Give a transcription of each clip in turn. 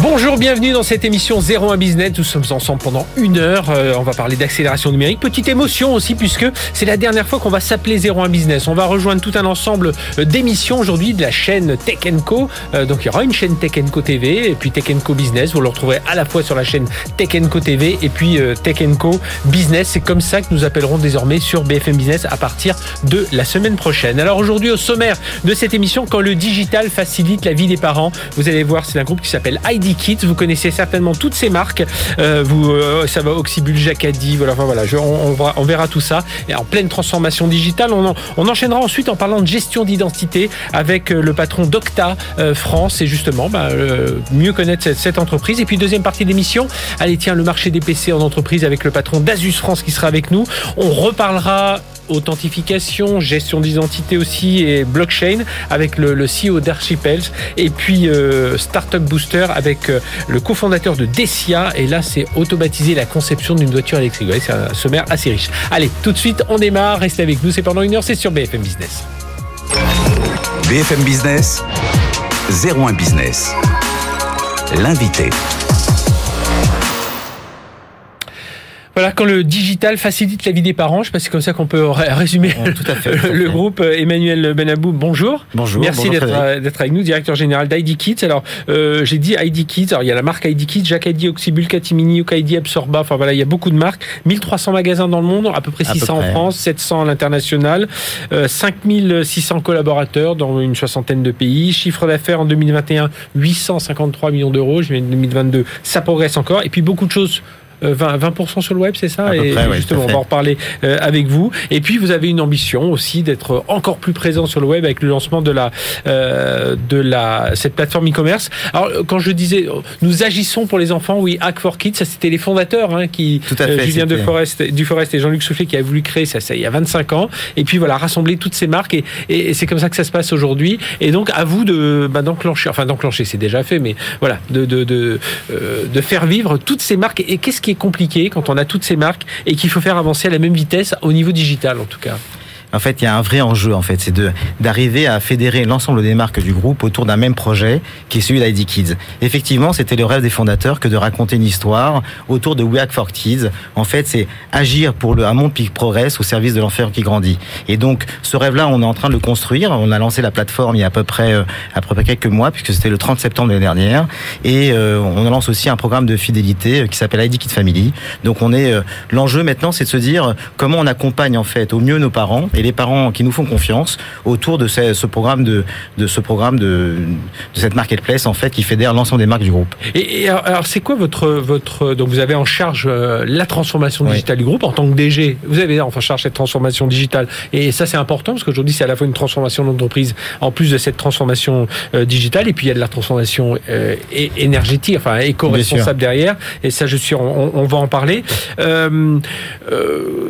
Bonjour, bienvenue dans cette émission 01 Business. Nous sommes ensemble pendant une heure. Euh, on va parler d'accélération numérique. Petite émotion aussi puisque c'est la dernière fois qu'on va s'appeler 01 Business. On va rejoindre tout un ensemble euh, d'émissions aujourd'hui de la chaîne Tech Co. Euh, donc il y aura une chaîne Tech Co TV et puis Tech Co Business. Vous le retrouverez à la fois sur la chaîne Tech Co TV et puis Tech Co Business. C'est comme ça que nous appellerons désormais sur BFM Business à partir de la semaine prochaine. Alors aujourd'hui au sommaire de cette émission, quand le digital facilite la vie des parents, vous allez voir, c'est un groupe qui s'appelle ID vous connaissez certainement toutes ces marques. Euh, vous, euh, ça va Oxybul, Jacadi, voilà, voilà. on, verra tout ça. Et en pleine transformation digitale, on, enchaînera ensuite en parlant de gestion d'identité avec euh, le patron d'Octa France et justement bah, mieux connaître cette, entreprise. Et puis deuxième partie de l'émission, allez tiens le marché des PC en entreprise avec le patron d'Asus France qui sera avec nous. On reparlera authentification, gestion d'identité aussi et blockchain avec le, CEO d'Archipels et puis euh, Startup Booster avec euh, le cofondateur de Decia et là c'est automatiser la conception d'une voiture électrique. c'est un sommaire assez riche. Allez, tout de suite on démarre, restez avec nous, c'est pendant une heure, c'est sur BFM Business. BFM Business, 01 Business. L'invité. Voilà, quand le digital facilite la vie des parents, je sais pas si c'est comme ça qu'on peut résumer tout à fait, le groupe. Emmanuel Benabou, bonjour. Bonjour. Merci d'être avec nous, directeur général d'ID Kids. Alors, euh, j'ai dit ID Kids. Alors, il y a la marque ID Kids, Jacques ID, Oxybul, Catimini, Okaidi, Absorba. Enfin voilà, il y a beaucoup de marques. 1300 magasins dans le monde, à peu près 600 en France, 700 à l'international, euh, 5600 collaborateurs dans une soixantaine de pays. Chiffre d'affaires en 2021, 853 millions d'euros. Je 2022, ça progresse encore. Et puis beaucoup de choses 20, euh, 20 sur le web, c'est ça Et justement, on va en reparler euh, avec vous. Et puis, vous avez une ambition aussi d'être encore plus présent sur le web avec le lancement de la euh, de la cette plateforme e-commerce. Alors, quand je disais, nous agissons pour les enfants, oui, Hack for Kids, ça c'était les fondateurs hein, qui Tout à fait, Julien de Forest, du Forest et Jean-Luc Soufflet qui a voulu créer ça, ça il y a 25 ans. Et puis voilà, rassembler toutes ces marques et, et, c'est comme ça que ça se passe aujourd'hui. Et donc à vous de bah, d'enclencher, enfin d'enclencher, c'est déjà fait, mais voilà, de de de, de faire vivre toutes ces marques. Et qu'est-ce qui compliqué quand on a toutes ces marques et qu'il faut faire avancer à la même vitesse au niveau digital en tout cas en fait, il y a un vrai enjeu, en fait, c'est de d'arriver à fédérer l'ensemble des marques du groupe autour d'un même projet, qui est celui d'ID Kids. Effectivement, c'était le rêve des fondateurs que de raconter une histoire autour de We for Kids. En fait, c'est agir pour le, un monde qui progresse au service de l'enfer qui grandit. Et donc, ce rêve-là, on est en train de le construire. On a lancé la plateforme il y a à peu près, euh, à peu près quelques mois, puisque c'était le 30 septembre de l'année dernière. Et euh, on lance aussi un programme de fidélité euh, qui s'appelle ID Kids Family. Donc, on est, l'enjeu maintenant, c'est de se dire comment on accompagne, en fait, au mieux nos parents les parents qui nous font confiance autour de ce, programme de, de ce programme de, de, cette marketplace en fait qui fédère l'ensemble des marques du groupe. Et, alors, c'est quoi votre votre donc vous avez en charge euh, la transformation digitale du groupe en tant que DG. Vous avez en charge cette transformation digitale et ça c'est important parce qu'aujourd'hui c'est à la fois une transformation d'entreprise en plus de cette transformation euh, digitale et puis il y a de la transformation euh, énergétique enfin éco-responsable derrière et ça je suis on, on va en parler.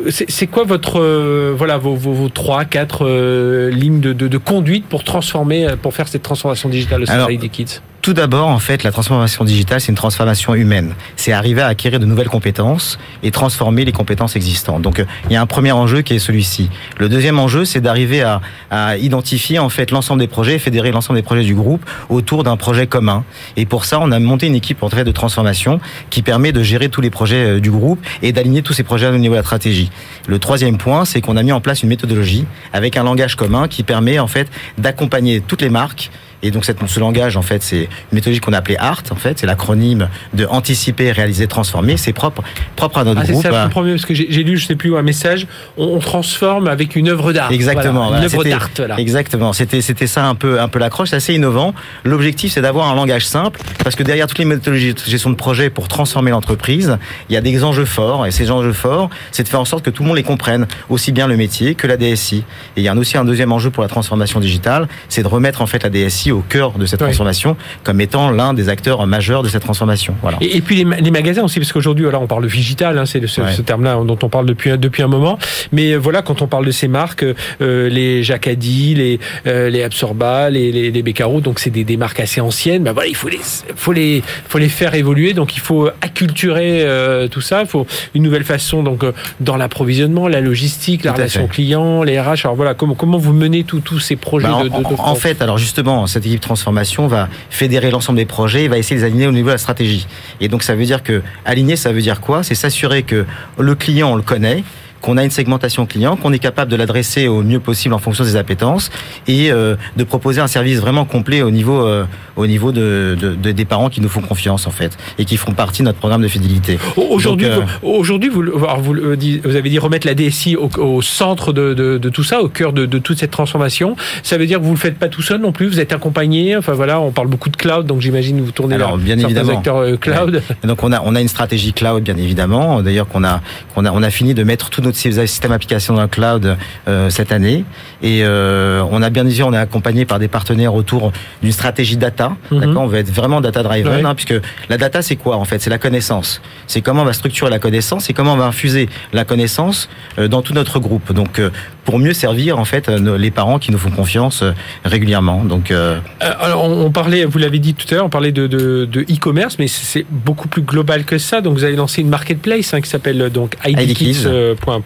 c'est quoi votre voilà vos, vos vos trois, quatre euh, lignes de, de, conduite pour transformer, euh, pour faire cette transformation digitale au sein des Kids tout d'abord, en fait, la transformation digitale, c'est une transformation humaine. C'est arriver à acquérir de nouvelles compétences et transformer les compétences existantes. Donc, euh, il y a un premier enjeu qui est celui-ci. Le deuxième enjeu, c'est d'arriver à, à, identifier en fait l'ensemble des projets, fédérer l'ensemble des projets du groupe autour d'un projet commun. Et pour ça, on a monté une équipe en trait de transformation qui permet de gérer tous les projets du groupe et d'aligner tous ces projets au niveau de la stratégie. Le troisième point, c'est qu'on a mis en place une méthodologie avec un langage commun qui permet en fait d'accompagner toutes les marques et donc cette, ce langage, en fait, c'est une méthodologie qu'on a appelée ART. En fait, c'est l'acronyme de anticiper, réaliser, transformer. C'est propre, propre à notre ah, groupe. C'est ça, je comprends mieux parce que j'ai lu, je sais plus où, un message. On, transforme avec une œuvre d'art. Exactement. une œuvre d'art. Exactement. C'était, c'était ça un peu, un peu l'accroche. C'est assez innovant. L'objectif, c'est d'avoir un langage simple parce que derrière toutes les méthodologies de gestion de projet pour transformer l'entreprise, il y a des enjeux forts. Et ces enjeux forts, c'est de faire en sorte que tout le monde les comprenne, aussi bien le métier que la DSI. Et il y a aussi un deuxième enjeu pour la transformation digitale, c'est de remettre en fait la DSI au cœur de cette transformation comme étant l'un des acteurs majeurs de cette transformation. Voilà. Et, puis les, magasins aussi, parce qu'aujourd'hui, on parle de digital, hein, c'est ce, terme-là dont on parle depuis depuis un moment. Mais voilà, quand on parle de ces marques, les Jacadi, les les Absorba, les les, les Beccaro, donc c'est des, des, marques assez anciennes. Ben voilà, il faut les faut les faut les faire évoluer. Donc il faut acculturer tout ça. Il faut une nouvelle façon donc dans l'approvisionnement, la logistique, la relation client, les RH. Alors voilà, comment comment vous menez tous ces projets bah, de, de, de, en, fait, alors justement, cette équipe transformation va fédérer l'ensemble des projets et va essayer de les aligner au niveau de la stratégie. Et donc ça veut dire que aligner, ça veut dire quoi? C'est s'assurer que le client, on le connaît, qu'on a une segmentation client, qu'on est capable de l'adresser au mieux possible en fonction des appétences et euh, de proposer un service vraiment complet au niveau euh, au niveau de, de, des parents qui nous font confiance en fait et qui feront partie de notre programme de fidélité. Aujourd'hui, euh, aujourd'hui vous, vous, vous, avez dit remettre la DSI au, au centre de, de, tout ça, au cœur de, toute cette transformation. Ça veut dire que vous le faites pas tout seul non plus. Vous êtes accompagné. Enfin voilà, on parle beaucoup de cloud, donc j'imagine vous tournez Alors, bien évidemment. acteurs cloud. Donc on a on a une stratégie cloud bien évidemment. D'ailleurs qu'on a qu'on a on a fini de mettre tous nos ces systèmes applications dans le cloud euh, cette année. Et euh, on a bien dit, on est accompagné par des partenaires autour d'une stratégie data. D'accord, on va être vraiment data driven, hein, puisque la data c'est quoi en fait? C'est la connaissance. C'est comment on va structurer la connaissance et comment on va infuser la connaissance euh, dans tout notre groupe. Donc pour mieux servir en fait les parents qui nous font confiance régulièrement. Donc alors on parlait, vous l'avez dit tout à l'heure, on parlait de e-commerce, mais c'est beaucoup plus global que ça. Donc vous avez lancé une marketplace hein, qui s'appelle donc idkids.com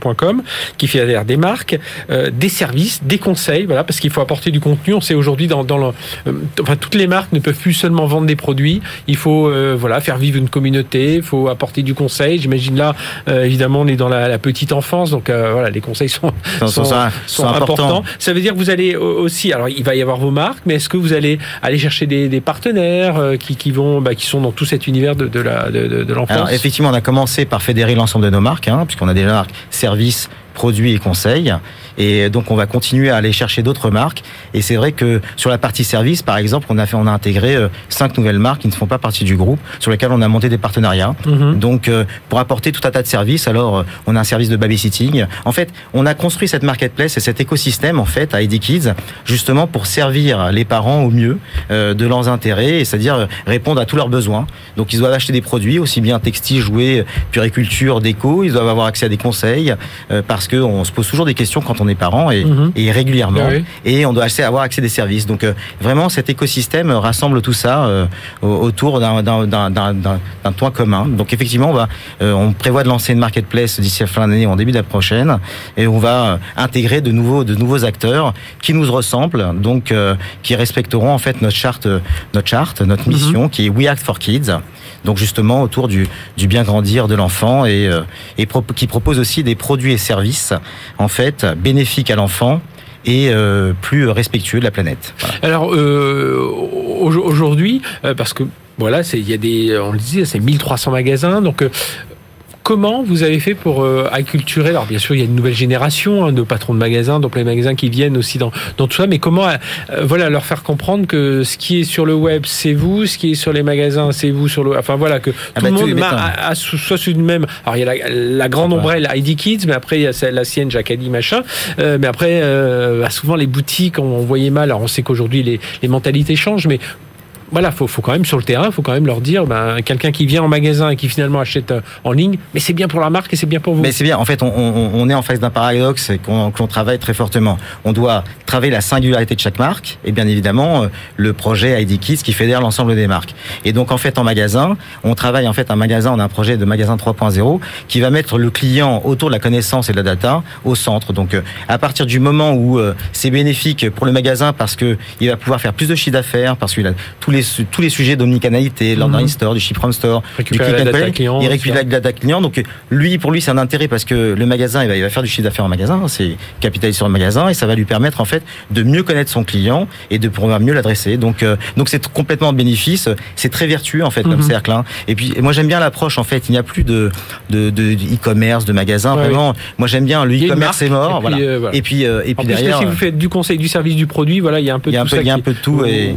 qui fait des marques, euh, des services, des conseils, voilà, parce qu'il faut apporter du contenu. On sait aujourd'hui dans, le, euh, enfin, toutes les marques ne peuvent plus seulement vendre des produits. Il faut euh, voilà faire vivre une communauté. Il faut apporter du conseil. J'imagine là, évidemment, on est dans la, petite enfance, donc voilà, les conseils sont sont, importants. Ça veut dire que vous allez aussi, alors il va y avoir vos marques, mais est-ce que vous allez aller chercher des, des partenaires qui, vont, bah, qui sont dans tout cet univers de, de la l'enfance Effectivement, on a commencé par fédérer l'ensemble de nos marques, hein, puisqu'on a déjà marques services produits et conseils. Et donc on va continuer à aller chercher d'autres marques. Et c'est vrai que sur la partie service, par exemple, on a fait, on a intégré euh, cinq nouvelles marques qui ne font pas partie du groupe, sur lesquelles on a monté des partenariats. Mhm. Donc euh, pour apporter tout un tas de services. Alors euh, on a un service de babysitting. En fait, on a construit cette marketplace et cet écosystème en fait à ID Kids justement pour servir les parents au mieux de leurs intérêts, c'est-à-dire répondre à tous leurs besoins. Donc ils doivent acheter des produits aussi bien textiles, jouets, puriculture, déco. Ils doivent avoir accès à des conseils parce qu'on se pose toujours des questions quand on parents et, mhm. et régulièrement. Et on doit avoir accès des services. Donc euh, vraiment, cet écosystème rassemble tout ça euh, autour d'un toit commun. Donc effectivement, on, va, euh, on prévoit de lancer une marketplace d'ici la fin d'année ou en début de la prochaine. Et on va intégrer de nouveaux, de nouveaux acteurs qui nous ressemblent, donc qui respecteront en fait notre charte, notre charte, notre mhm. mission, qui est We Act for Kids donc justement autour du, du bien grandir de l'enfant et, euh, et qui propose aussi des produits et services en fait bénéfiques à l'enfant et euh, plus respectueux de la planète. Alors euh, aujourd'hui, parce que voilà, il y a des, on le disait, c'est 1300 magasins, donc Comment vous avez fait pour euh, acculturer Alors bien sûr, il y a une nouvelle génération hein, de patrons de magasins, donc les magasins qui viennent aussi dans, dans tout ça, mais comment euh, voilà leur faire comprendre que ce qui est sur le web, c'est vous, ce qui est sur les magasins, c'est vous sur le. Enfin voilà que ah tout bah, le monde a, soit sur une même. Alors il y a la, grande ombrelle ID Kids, mais après il y a la sienne Jacadi machin. Euh, mais après, bah, souvent les boutiques, on, on voyait mal. Alors on sait qu'aujourd'hui les, les mentalités changent, mais voilà, faut, faut quand même sur le terrain, faut quand même leur dire, ben, quelqu'un qui vient en magasin et qui finalement achète euh, en ligne, mais c'est bien pour la marque et c'est bien pour vous. Mais c'est bien. En fait, on, on, on, est en face d'un paradoxe et qu'on travaille très fortement. On doit travailler la singularité de chaque marque et bien évidemment euh, le projet ID Kids qui fédère l'ensemble des marques. Et donc en fait en magasin, on travaille en fait un magasin, on a un projet de magasin 3.0 qui va mettre le client autour de la connaissance et de la data au centre. Donc euh, à partir du moment où c'est bénéfique pour le magasin parce que il va pouvoir faire plus de chiffre d'affaires parce qu'il a tous les tous les sujets d'omnicanalité, l'online mhm. store, du ship from store, récupérer du click and client, il récupère la data client. Donc lui, pour lui, c'est un intérêt parce que le magasin, il va, il va faire du chiffre d'affaires en magasin, c'est capitaliser sur le magasin et ça va lui permettre en fait de mieux connaître son client et de pouvoir mieux l'adresser. Donc euh, donc c'est complètement bénéfice, c'est très vertueux en fait comme mhm. cercle. Hein. Et puis moi j'aime bien l'approche en fait, il n'y a plus de de e-commerce, de, magasin. vraiment, moi j'aime bien le e-commerce est mort. Et puis, voilà. Euh, et puis, euh, et puis derrière. si vous faites du conseil, du service, du produit, voilà, il y a un peu de tout. Il y a un peu de tout et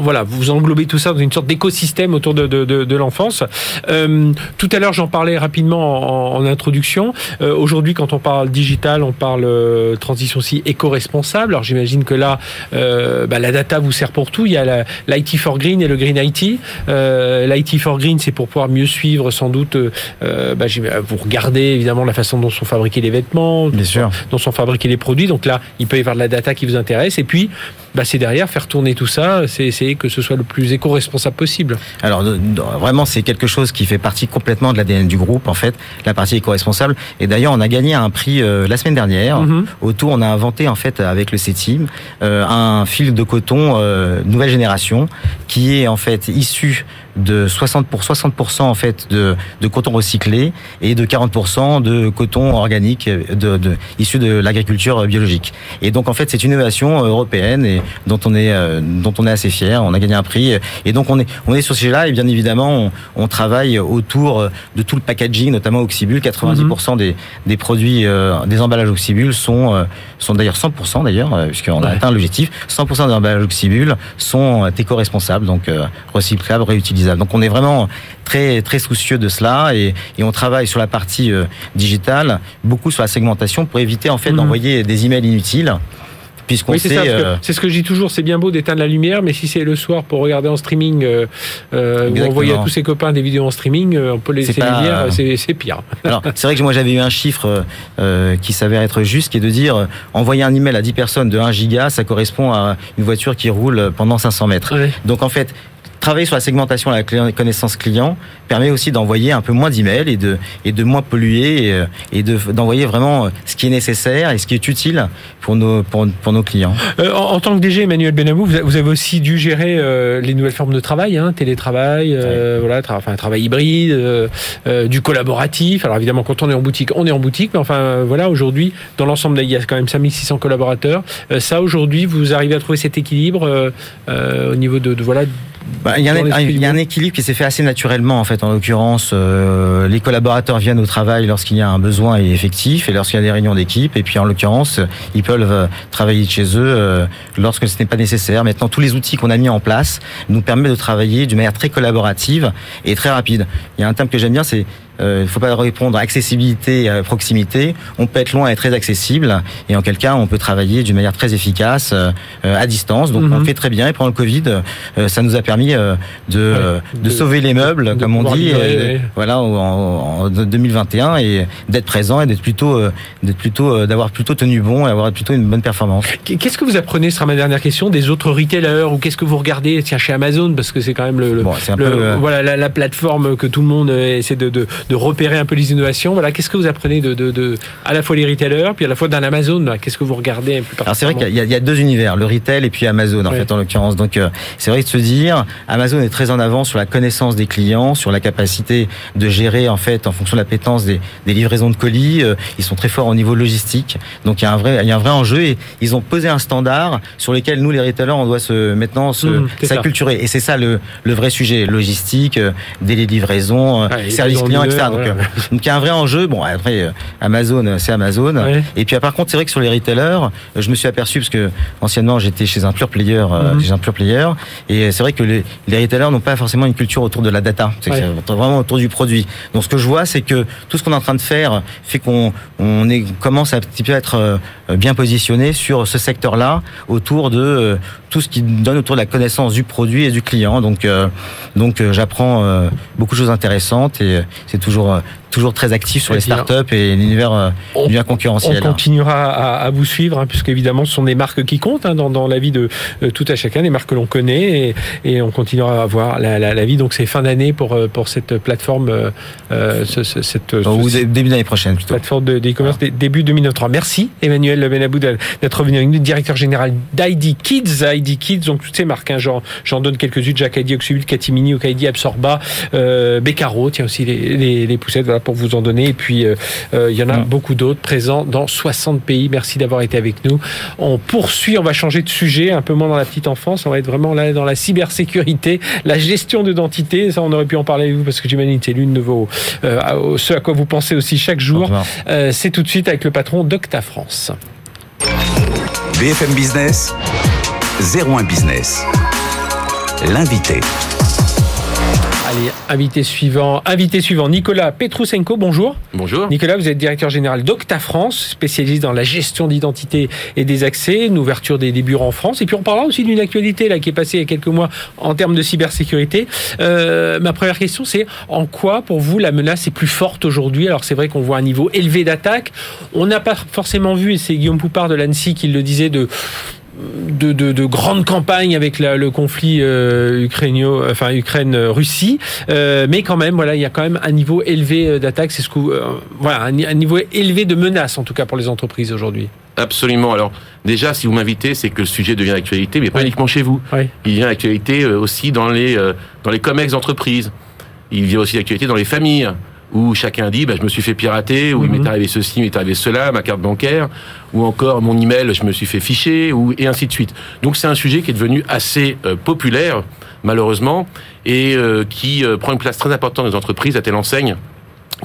voilà, vous englobez tout ça dans une sorte d'écosystème autour de, de, de, de l'enfance. Euh, tout à l'heure, j'en parlais rapidement en, en introduction. Euh, Aujourd'hui, quand on parle digital, on parle euh, transition aussi éco-responsable. Alors j'imagine que là, bah, la data vous sert pour tout. Il y a l'IT for Green et le Green IT. L'IT for Green, c'est pour pouvoir mieux suivre sans doute. Bah, vous regardez évidemment la façon dont sont fabriqués les vêtements, Bien sûr. dont sont fabriqués les produits. Donc là, il peut y avoir de la data qui vous intéresse. Et puis, bah, c'est derrière faire tourner tout ça, c'est essayer que ce soit le plus éco-responsable possible. Alors vraiment, c'est quelque chose qui fait partie complètement de l'ADN du groupe, en fait, la partie éco-responsable. Et d'ailleurs, on a gagné un prix euh, la semaine dernière. Mhm. Autour, on a inventé en fait avec le C-Team euh, un fil de coton euh, nouvelle génération qui est en fait issu de 60 pour 60% en fait de, de coton recyclé et de 40% de coton organique euh, de, de, issu de l'agriculture biologique. Et donc en fait c'est une innovation européenne et dont on est euh, dont on est assez fier. On a gagné un prix et donc on est on est sur ce sujet-là et bien évidemment on, on travaille autour de tout le packaging, notamment Oxybul. 90% des, des produits euh, des emballages Oxybul sont euh, sont d'ailleurs 100% d'ailleurs euh, puisqu'on a Ouais. atteint l'objectif. 100% des emballages Oxybul sont euh, éco-responsables donc euh, recyclables, réutilisables. Donc on est vraiment très très soucieux de cela et, et on travaille sur la partie euh, digitale, beaucoup sur la segmentation pour éviter en fait Mhm. d'envoyer des emails inutiles. Puisqu'on Oui, c'est euh, C'est ce que je dis toujours. C'est bien beau d'éteindre la lumière, mais si c'est le soir pour regarder en streaming euh, euh, ou envoyer à tous ses copains des vidéos en streaming, on peut laisser pas- c'est pire. Alors, c'est vrai que moi j'avais eu un chiffre euh, qui s'avère être juste, qui est de dire envoyer un email à 10 personnes de 1 giga, ça correspond à une voiture qui roule pendant 500 mètres. Donc en fait, travailler sur la segmentation la connaissance client permet aussi d'envoyer un peu moins d'emails et de et de moins polluer et, euh, de d'envoyer vraiment euh, ce qui est nécessaire et ce qui est utile pour nos pour, pour nos clients. Euh, en, en tant que DG, Emmanuel Benamou, vous, avez aussi dû gérer euh, les nouvelles formes de travail, hein, télétravail, euh, voilà, tra- enfin, travail hybride, du collaboratif. Alors évidemment, quand on est en boutique, on est en boutique, mais enfin voilà, aujourd'hui, dans l'ensemble, il y a quand même 5600 collaborateurs. Ça, aujourd'hui, vous arrivez à trouver cet équilibre au niveau de, de voilà. Bah, il, y a un, l'esprit il y a un équilibre qui s'est fait assez naturellement en fait. En l'occurrence, euh, les collaborateurs viennent au travail lorsqu'il y a un besoin et effectif et lorsqu'il y a des réunions d'équipe. Et puis en l'occurrence, ils peuvent euh, travailler de chez eux euh, lorsque ce n'est pas nécessaire. Maintenant, tous les outils qu'on a mis en place nous permettent de travailler d'une manière très collaborative et très rapide. Il y a un terme que j'aime bien, c'est euh, il ne faut pas répondre accessibilité à proximité. On peut être loin et très accessible, et en quel cas on peut travailler d'une manière très efficace euh, euh, à distance. Donc Mhm. on le fait très bien. Et pendant le Covid, euh, ça nous a permis euh, de, euh, de, de- sauver les meubles, de comme on dit, euh, ouais. voilà, en, en 2021, et d'être présent et d'être plutôt, euh, d'être plutôt, euh, d'avoir plutôt tenu bon et avoir plutôt une bonne performance. Qu'est-ce que vous apprenez, ce sera ma dernière question, des autres retailers ou qu'est-ce que vous regardez tiens, chez Amazon parce que c'est quand même le, le- Bon, le- peu, euh, voilà la, la plateforme que tout le monde euh, essaie de, de, de repérer un peu les innovations. Voilà, qu'est-ce que vous apprenez de, de, de à la fois les retailers puis à la fois d'un Amazon Qu'est-ce que vous regardez plus Alors c'est vrai qu'il y, a- il y a deux univers, le retail et puis Amazon en fait en l'occurrence. Donc euh, c'est vrai de se dire Amazon est très en avant sur la connaissance des clients, sur la capacité de gérer en fait en fonction de la pétence des, des livraisons de colis. Euh, ils sont très forts au niveau logistique. Donc il y a un vrai il y a un vrai enjeu et ils ont posé un standard sur lequel nous les retailers on doit se maintenant se ça. s'acculturer et c'est ça le, le vrai sujet logistique, euh, délai de livraison, euh, Ouais, service client, d'une etc. Donc, euh, donc il y a un vrai enjeu. Bon après euh, Amazon euh, c'est Amazon. Et puis par contre, c'est vrai que sur les retailers, je me suis aperçu parce que anciennement j'étais chez un pure player, Mhm. chez un pure player, et c'est vrai que les, les retailers n'ont pas forcément une culture autour de la data, c'est vraiment autour du produit. Donc ce que je vois, c'est que tout ce qu'on est en train de faire fait qu'on on commence à un petit peu être euh, bien positionné sur ce secteur-là autour de euh, tout ce qui donne autour de la connaissance du produit et du client. Donc euh, donc euh, j'apprends euh, beaucoup de choses intéressantes et euh, c'est toujours euh, toujours très actif sur les bien, startups et l'univers euh, on- l'univers On concurrentiel. continuera à, à vous suivre, hein, puisque évidemment, ce sont des marques qui comptent hein, dans, dans la vie de euh, tout à chacun, des marques que l'on connaît, et, et on continuera à voir la, la, la vie. Donc, c'est fin d'année pour euh, pour cette plateforme, euh, euh, ce- ce- cette Ou ce- dé- début d'année prochaine plutôt. plateforme de- d'e-commerce dé- début 2023. Merci Emmanuel Benabou d'être venu avec nous, directeur général d'ID Kids. ID Kids, donc toutes ces marques, hein, j'en donne quelques-unes, Jack ID, Oxubit, Catimini, Okaidi, Absorba, euh, Beccaro, tiens aussi les, les, les poussettes, voilà pour vous en donner. Et puis euh, euh, il y en a beaucoup d'autres présents dans 60 pays. Merci d'avoir été avec nous. On poursuit, on va changer de sujet, un peu moins dans la petite enfance, on va être vraiment là dans la cybersécurité, la gestion d'identité. Ça, on aurait pu en parler avec vous parce que j'imagine que c'est l'une de vos, euh, ce à quoi vous pensez aussi chaque jour. Euh, c'est tout de suite avec le patron d'Octa France. BFM Business, 01 Business, l'invité. Allez, invité suivant, invité suivant, Nicolas Petrousenko, bonjour. Bonjour. Nicolas, vous êtes directeur général d'Octa France, spécialiste dans la gestion d'identité et des accès, une ouverture des, bureaux en France. Et puis on parlera aussi d'une actualité là qui est passée il y a quelques mois en termes de cybersécurité. Euh, ma première question, c'est en quoi pour vous la menace est plus forte aujourd'hui? Alors c'est vrai qu'on voit un niveau élevé d'attaque. On n'a pas forcément vu, et c'est Guillaume Poupard de l'ANSI qui le disait, de de, de, grandes campagnes avec le conflit euh, enfin Ukraine-Russie, euh, mais quand même, voilà, il y a quand même un niveau élevé euh, d'attaque. C'est ce que, euh, voilà, un, niveau élevé de menaces en tout cas pour les entreprises aujourd'hui. Absolument. Alors déjà, si vous m'invitez, c'est que le sujet devient d'actualité, mais pas uniquement chez vous. Il devient d'actualité aussi dans les dans les comex d'entreprise. Il vient aussi d'actualité dans les familles où chacun dit bah, je me suis fait pirater, ou il m'est mhm. arrivé ceci, il m'est arrivé cela, ma carte bancaire, ou encore mon email, je me suis fait ficher, ou et ainsi de suite. Donc c'est un sujet qui est devenu assez euh, populaire, malheureusement, et euh, qui euh, prend une place très importante dans les entreprises à telle enseigne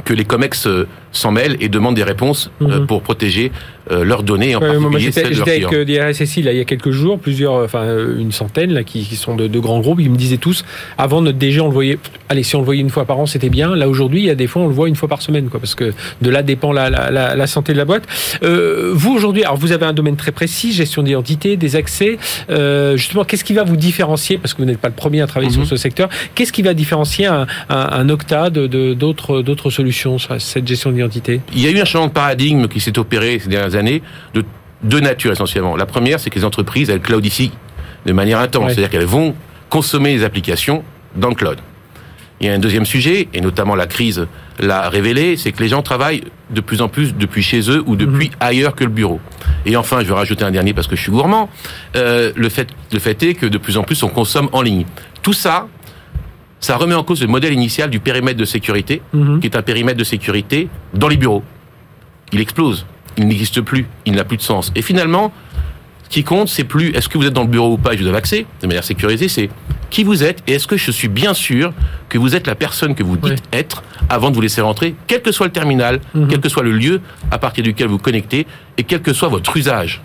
que les COMEX s'en mêlent et demandent des réponses mhm. pour protéger euh, leurs données, en particulier celles de leurs clients. J'étais avec des RSSI là, il y a quelques jours, plusieurs, enfin euh, une centaine là, qui, qui sont de, de, grands groupes, ils me disaient tous, avant notre DG, on le voyait, allez, si on le voyait une fois par an, c'était bien. Là aujourd'hui, il y a des fois, on le voit une fois par semaine, quoi, parce que de là dépend la, la, la, la santé de la boîte. Euh, vous aujourd'hui, alors vous avez un domaine très précis, gestion d'identité, des accès. Euh, justement, qu'est-ce qui va vous différencier, parce que vous n'êtes pas le premier à travailler sur mhm. ce secteur, qu'est-ce qui va différencier un, un, un Octa de d'autres d'autres solutions sur cette gestion d'identité Il y a eu un changement de paradigme qui s'est opéré ces dernières années de deux natures essentiellement. La première, c'est que les entreprises, elles cloudifient de manière intense. C'est-à-dire qu'elles vont consommer les applications dans le cloud. Il y a un deuxième sujet, et notamment la crise l'a révélé, c'est que les gens travaillent de plus en plus depuis chez eux ou depuis mhm. ailleurs que le bureau. Et enfin, je vais rajouter un dernier parce que je suis gourmand, euh, le, fait, le fait est que de plus en plus on consomme en ligne. Tout ça, ça remet en cause le modèle initial du périmètre de sécurité, mhm. qui est un périmètre de sécurité dans les bureaux. Il explose il n'existe plus, il n'a plus de sens. Et finalement, ce qui compte, c'est plus est-ce que vous êtes dans le bureau ou pas et je vous avez accès de manière sécurisée, c'est qui vous êtes et est-ce que je suis bien sûr que vous êtes la personne que vous dites être avant de vous laisser rentrer, quel que soit le terminal, mhm. quel que soit le lieu à partir duquel vous connectez et quel que soit votre usage.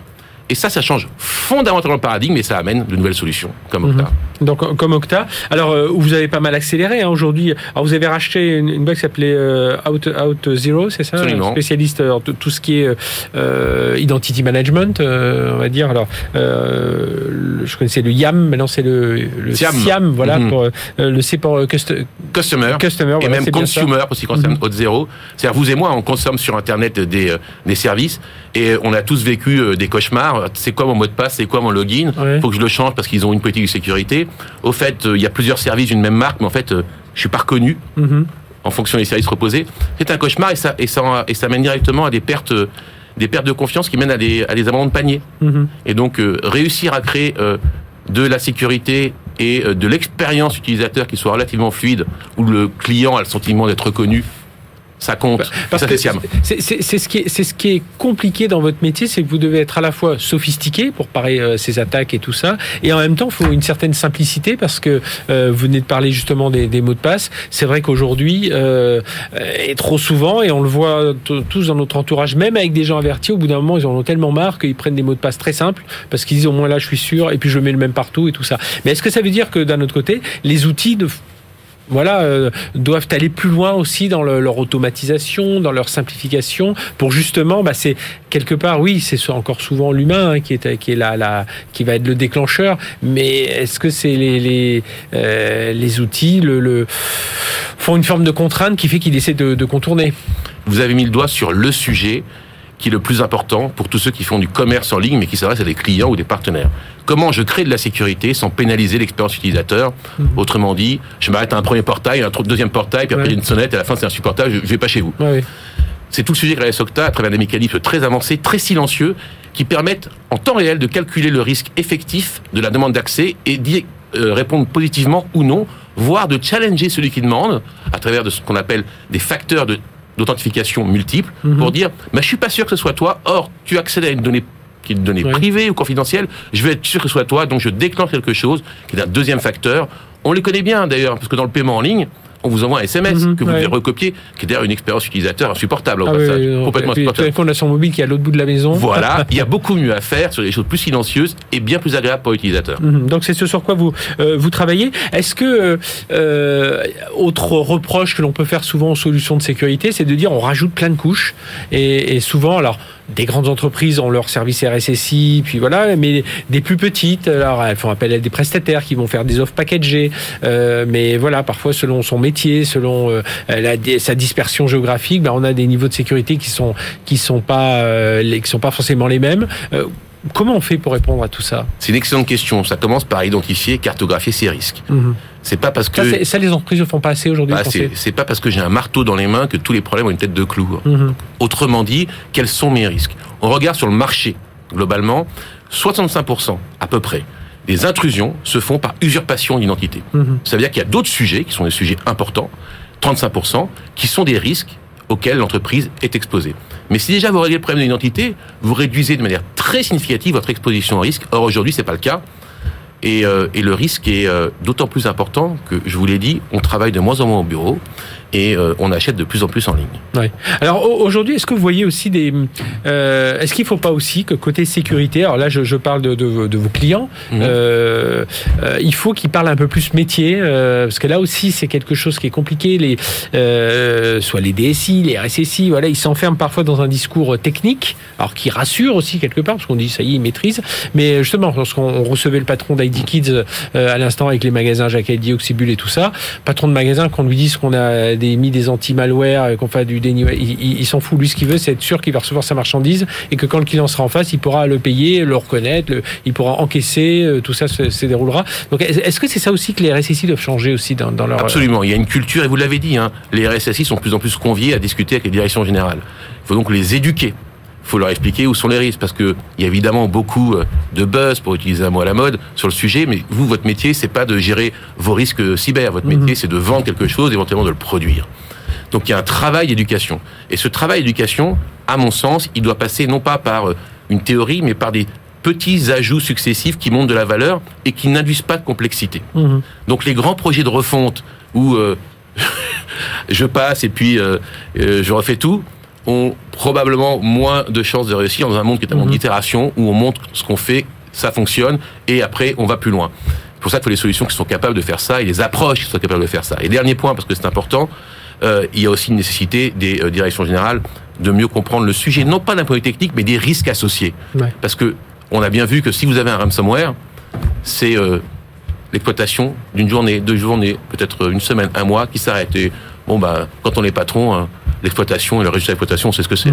Et ça, ça change fondamentalement le paradigme et ça amène de nouvelles solutions, comme Octa. Mhm. Donc, comme Octa. Alors, euh, vous avez pas mal accéléré hein, aujourd'hui. Alors, vous avez racheté une, boîte qui s'appelait euh, Out, Out, Zero, c'est ça? Absolument. Spécialiste en tout ce qui est euh, identity management, on va dire. Alors, je connaissais le YAM, maintenant c'est le, le SIAM. voilà, mhm. pour, le C pour customer. Customer. Et même consumer, pour ce qui concerne mm Zero. C'est-à-dire, vous et moi, on consomme sur Internet des, des services et on a tous vécu des cauchemars c'est quoi mon mot de passe, c'est quoi mon login, il faut que je le change parce qu'ils ont une politique de sécurité. Au fait, euh, il y a plusieurs services d'une même marque, mais en fait, euh, je suis pas reconnu. Mhm. En fonction des services reposés, c'est un cauchemar et ça, et ça, et ça mène directement à des pertes, des pertes de confiance qui mènent à des, à des abandons de panier. Mhm. Et donc, euh, réussir à créer de la sécurité et de l'expérience utilisateur qui soit relativement fluide, où le client a le sentiment d'être reconnu ça compte. Parce ça que c'est ce qui est, c'est ce qui est compliqué dans votre métier, c'est que vous devez être à la fois sophistiqué pour parer euh, ces attaques et tout ça, et en même temps, il faut une certaine simplicité parce que euh, vous venez de parler justement des, des mots de passe. C'est vrai qu'aujourd'hui, euh, et trop souvent, et on le voit tous dans notre entourage, même avec des gens avertis, au bout d'un moment, ils en ont tellement marre qu'ils prennent des mots de passe très simples parce qu'ils disent au moins là, je suis sûr, et puis je mets le même partout et tout ça. Mais est-ce que ça veut dire que d'un autre côté, les outils de voilà, euh, doivent aller plus loin aussi dans leur automatisation, dans leur simplification, pour justement, bah, c'est quelque part, oui, c'est encore souvent l'humain hein, qui est qui est là, là, qui va être le déclencheur, mais est-ce que c'est les les, euh, les outils le, le, font une forme de contrainte qui fait qu'il essaie de, de contourner? Vous avez mis le doigt sur le sujet qui est le plus important pour tous ceux qui font du commerce en ligne mais qui s'adressent à des clients ou des partenaires. Comment je crée de la sécurité sans pénaliser l'expérience utilisateur mhm. Autrement dit, je m'arrête à un premier portail, un deuxième portail, puis après une sonnette, et à la fin c'est insupportable, je, ne vais pas chez vous. C'est tout le sujet que la SOCTA à travers des mécanismes très avancés, très silencieux, qui permettent en temps réel de calculer le risque effectif de la demande d'accès et d'y euh, répondre positivement ou non, voire de challenger celui qui demande à travers de ce qu'on appelle des facteurs de d'authentification multiple mhm. pour dire mais je suis pas sûr que ce soit toi. Or tu accèdes à une donnée qui est une donnée privée ou confidentielle. Je vais être sûr que ce soit toi donc je déclenche quelque chose qui est un deuxième facteur. On les connaît bien d'ailleurs parce que dans le paiement en ligne on vous envoie un SMS Mhm, que vous ouais. devez recopier, qui est d'ailleurs une expérience utilisateur insupportable au Ah passage, oui, non, complètement insupportable. à son mobile qui est à l'autre bout de la maison. Voilà, il y a beaucoup mieux à faire sur des choses plus silencieuses et bien plus agréables pour l'utilisateur. Mhm. Donc c'est ce sur quoi vous euh, vous travaillez. Est-ce que euh, autre reproche que l'on peut faire souvent aux solutions de sécurité, c'est de dire on rajoute plein de couches et, et souvent alors des grandes entreprises ont leur service RSSI, puis voilà, mais des plus petites, alors elles font appel à des prestataires qui vont faire des offres packagées, euh, mais voilà, parfois selon son métier, selon euh, sa dispersion géographique, ben, on a des niveaux de sécurité qui sont qui sont pas euh, qui sont pas forcément les mêmes. Comment on fait pour répondre à tout ça? C'est une excellente question. Ça commence par identifier, cartographier ses risques. C'est pas parce que ça, les entreprises ne font pas assez aujourd'hui. Bah, c'est pas parce que j'ai un marteau dans les mains que tous les problèmes ont une tête de clou. Mhm. Autrement dit, quels sont mes risques? On regarde sur le marché, globalement, 65% à peu près des intrusions se font par usurpation d'identité. Mhm. Ça veut dire qu'il y a d'autres sujets qui sont des sujets importants, 35%, qui sont des risques auxquels l'entreprise est exposée. Mais si déjà vous réglez le problème de l'identité, vous réduisez de manière très significative votre exposition au risque. Or aujourd'hui, c'est pas le cas. Et, euh, le risque est euh, d'autant plus important que, je vous l'ai dit, on travaille de moins en moins au bureau et euh, on achète de plus en plus en ligne. Ouais. Alors au- aujourd'hui, est-ce que vous voyez aussi des... euh, est-ce qu'il ne faut pas aussi que côté sécurité, alors là je, je parle de, de- de vos clients, Mhm. euh, euh, il faut qu'ils parlent un peu plus métier, parce que là aussi c'est quelque chose qui est compliqué, les, soit les DSI, les RSSI, voilà, ils s'enferment parfois dans un discours technique, alors qui rassure aussi quelque part, parce qu'on dit ça y est, ils maîtrisent, mais justement lorsqu'on on recevait le patron d'ID Kids à l'instant avec les magasins Jacques Eddy, Oxybul et tout ça, patron de magasin, quand on lui dit qu'on a des, mis des anti-malware, et qu'on fait du déni, il, s'en fout. Lui, ce qu'il veut, c'est être sûr qu'il va recevoir sa marchandise et que quand le client sera en face, il pourra le payer, le reconnaître, il pourra encaisser, euh, tout ça se, déroulera. Donc, est- est-ce que c'est ça aussi que les RSSI doivent changer aussi dans, dans leur... Absolument, il y a une culture, et vous l'avez dit, hein, les RSSI sont de plus en plus conviés à discuter avec les directions générales. Il faut donc les éduquer. Il faut leur expliquer où sont les risques, parce que il y a évidemment beaucoup euh, de buzz, pour utiliser un mot à la mode, sur le sujet, mais vous, votre métier, c'est pas de gérer vos risques euh, cyber. Votre métier, c'est de vendre quelque chose, éventuellement de le produire. Donc il y a un travail d'éducation. Et ce travail d'éducation, à mon sens, il doit passer non pas par euh, une théorie, mais par des petits ajouts successifs qui montent de la valeur et qui n'induisent pas de complexité. Mhm. Donc les grands projets de refonte où euh, je passe et puis euh, euh, je refais tout ont probablement moins de chances de réussir dans un monde qui est un monde Mhm. d'itération où on montre ce qu'on fait, ça fonctionne et après on va plus loin. C'est pour ça qu'il faut les solutions qui sont capables de faire ça et les approches qui sont capables de faire ça. Et dernier point, parce que c'est important, euh, il y a aussi une nécessité des euh, directions générales de mieux comprendre le sujet, non pas d'un point de vue technique, mais des risques associés. Ouais. Parce que on a bien vu que si vous avez un ransomware, c'est euh, l'exploitation d'une journée, deux journées, peut-être une semaine, un mois qui s'arrête. Et bon, bah, quand on est patron, hein, l'exploitation et le résultat d'exploitation, c'est ce que c'est.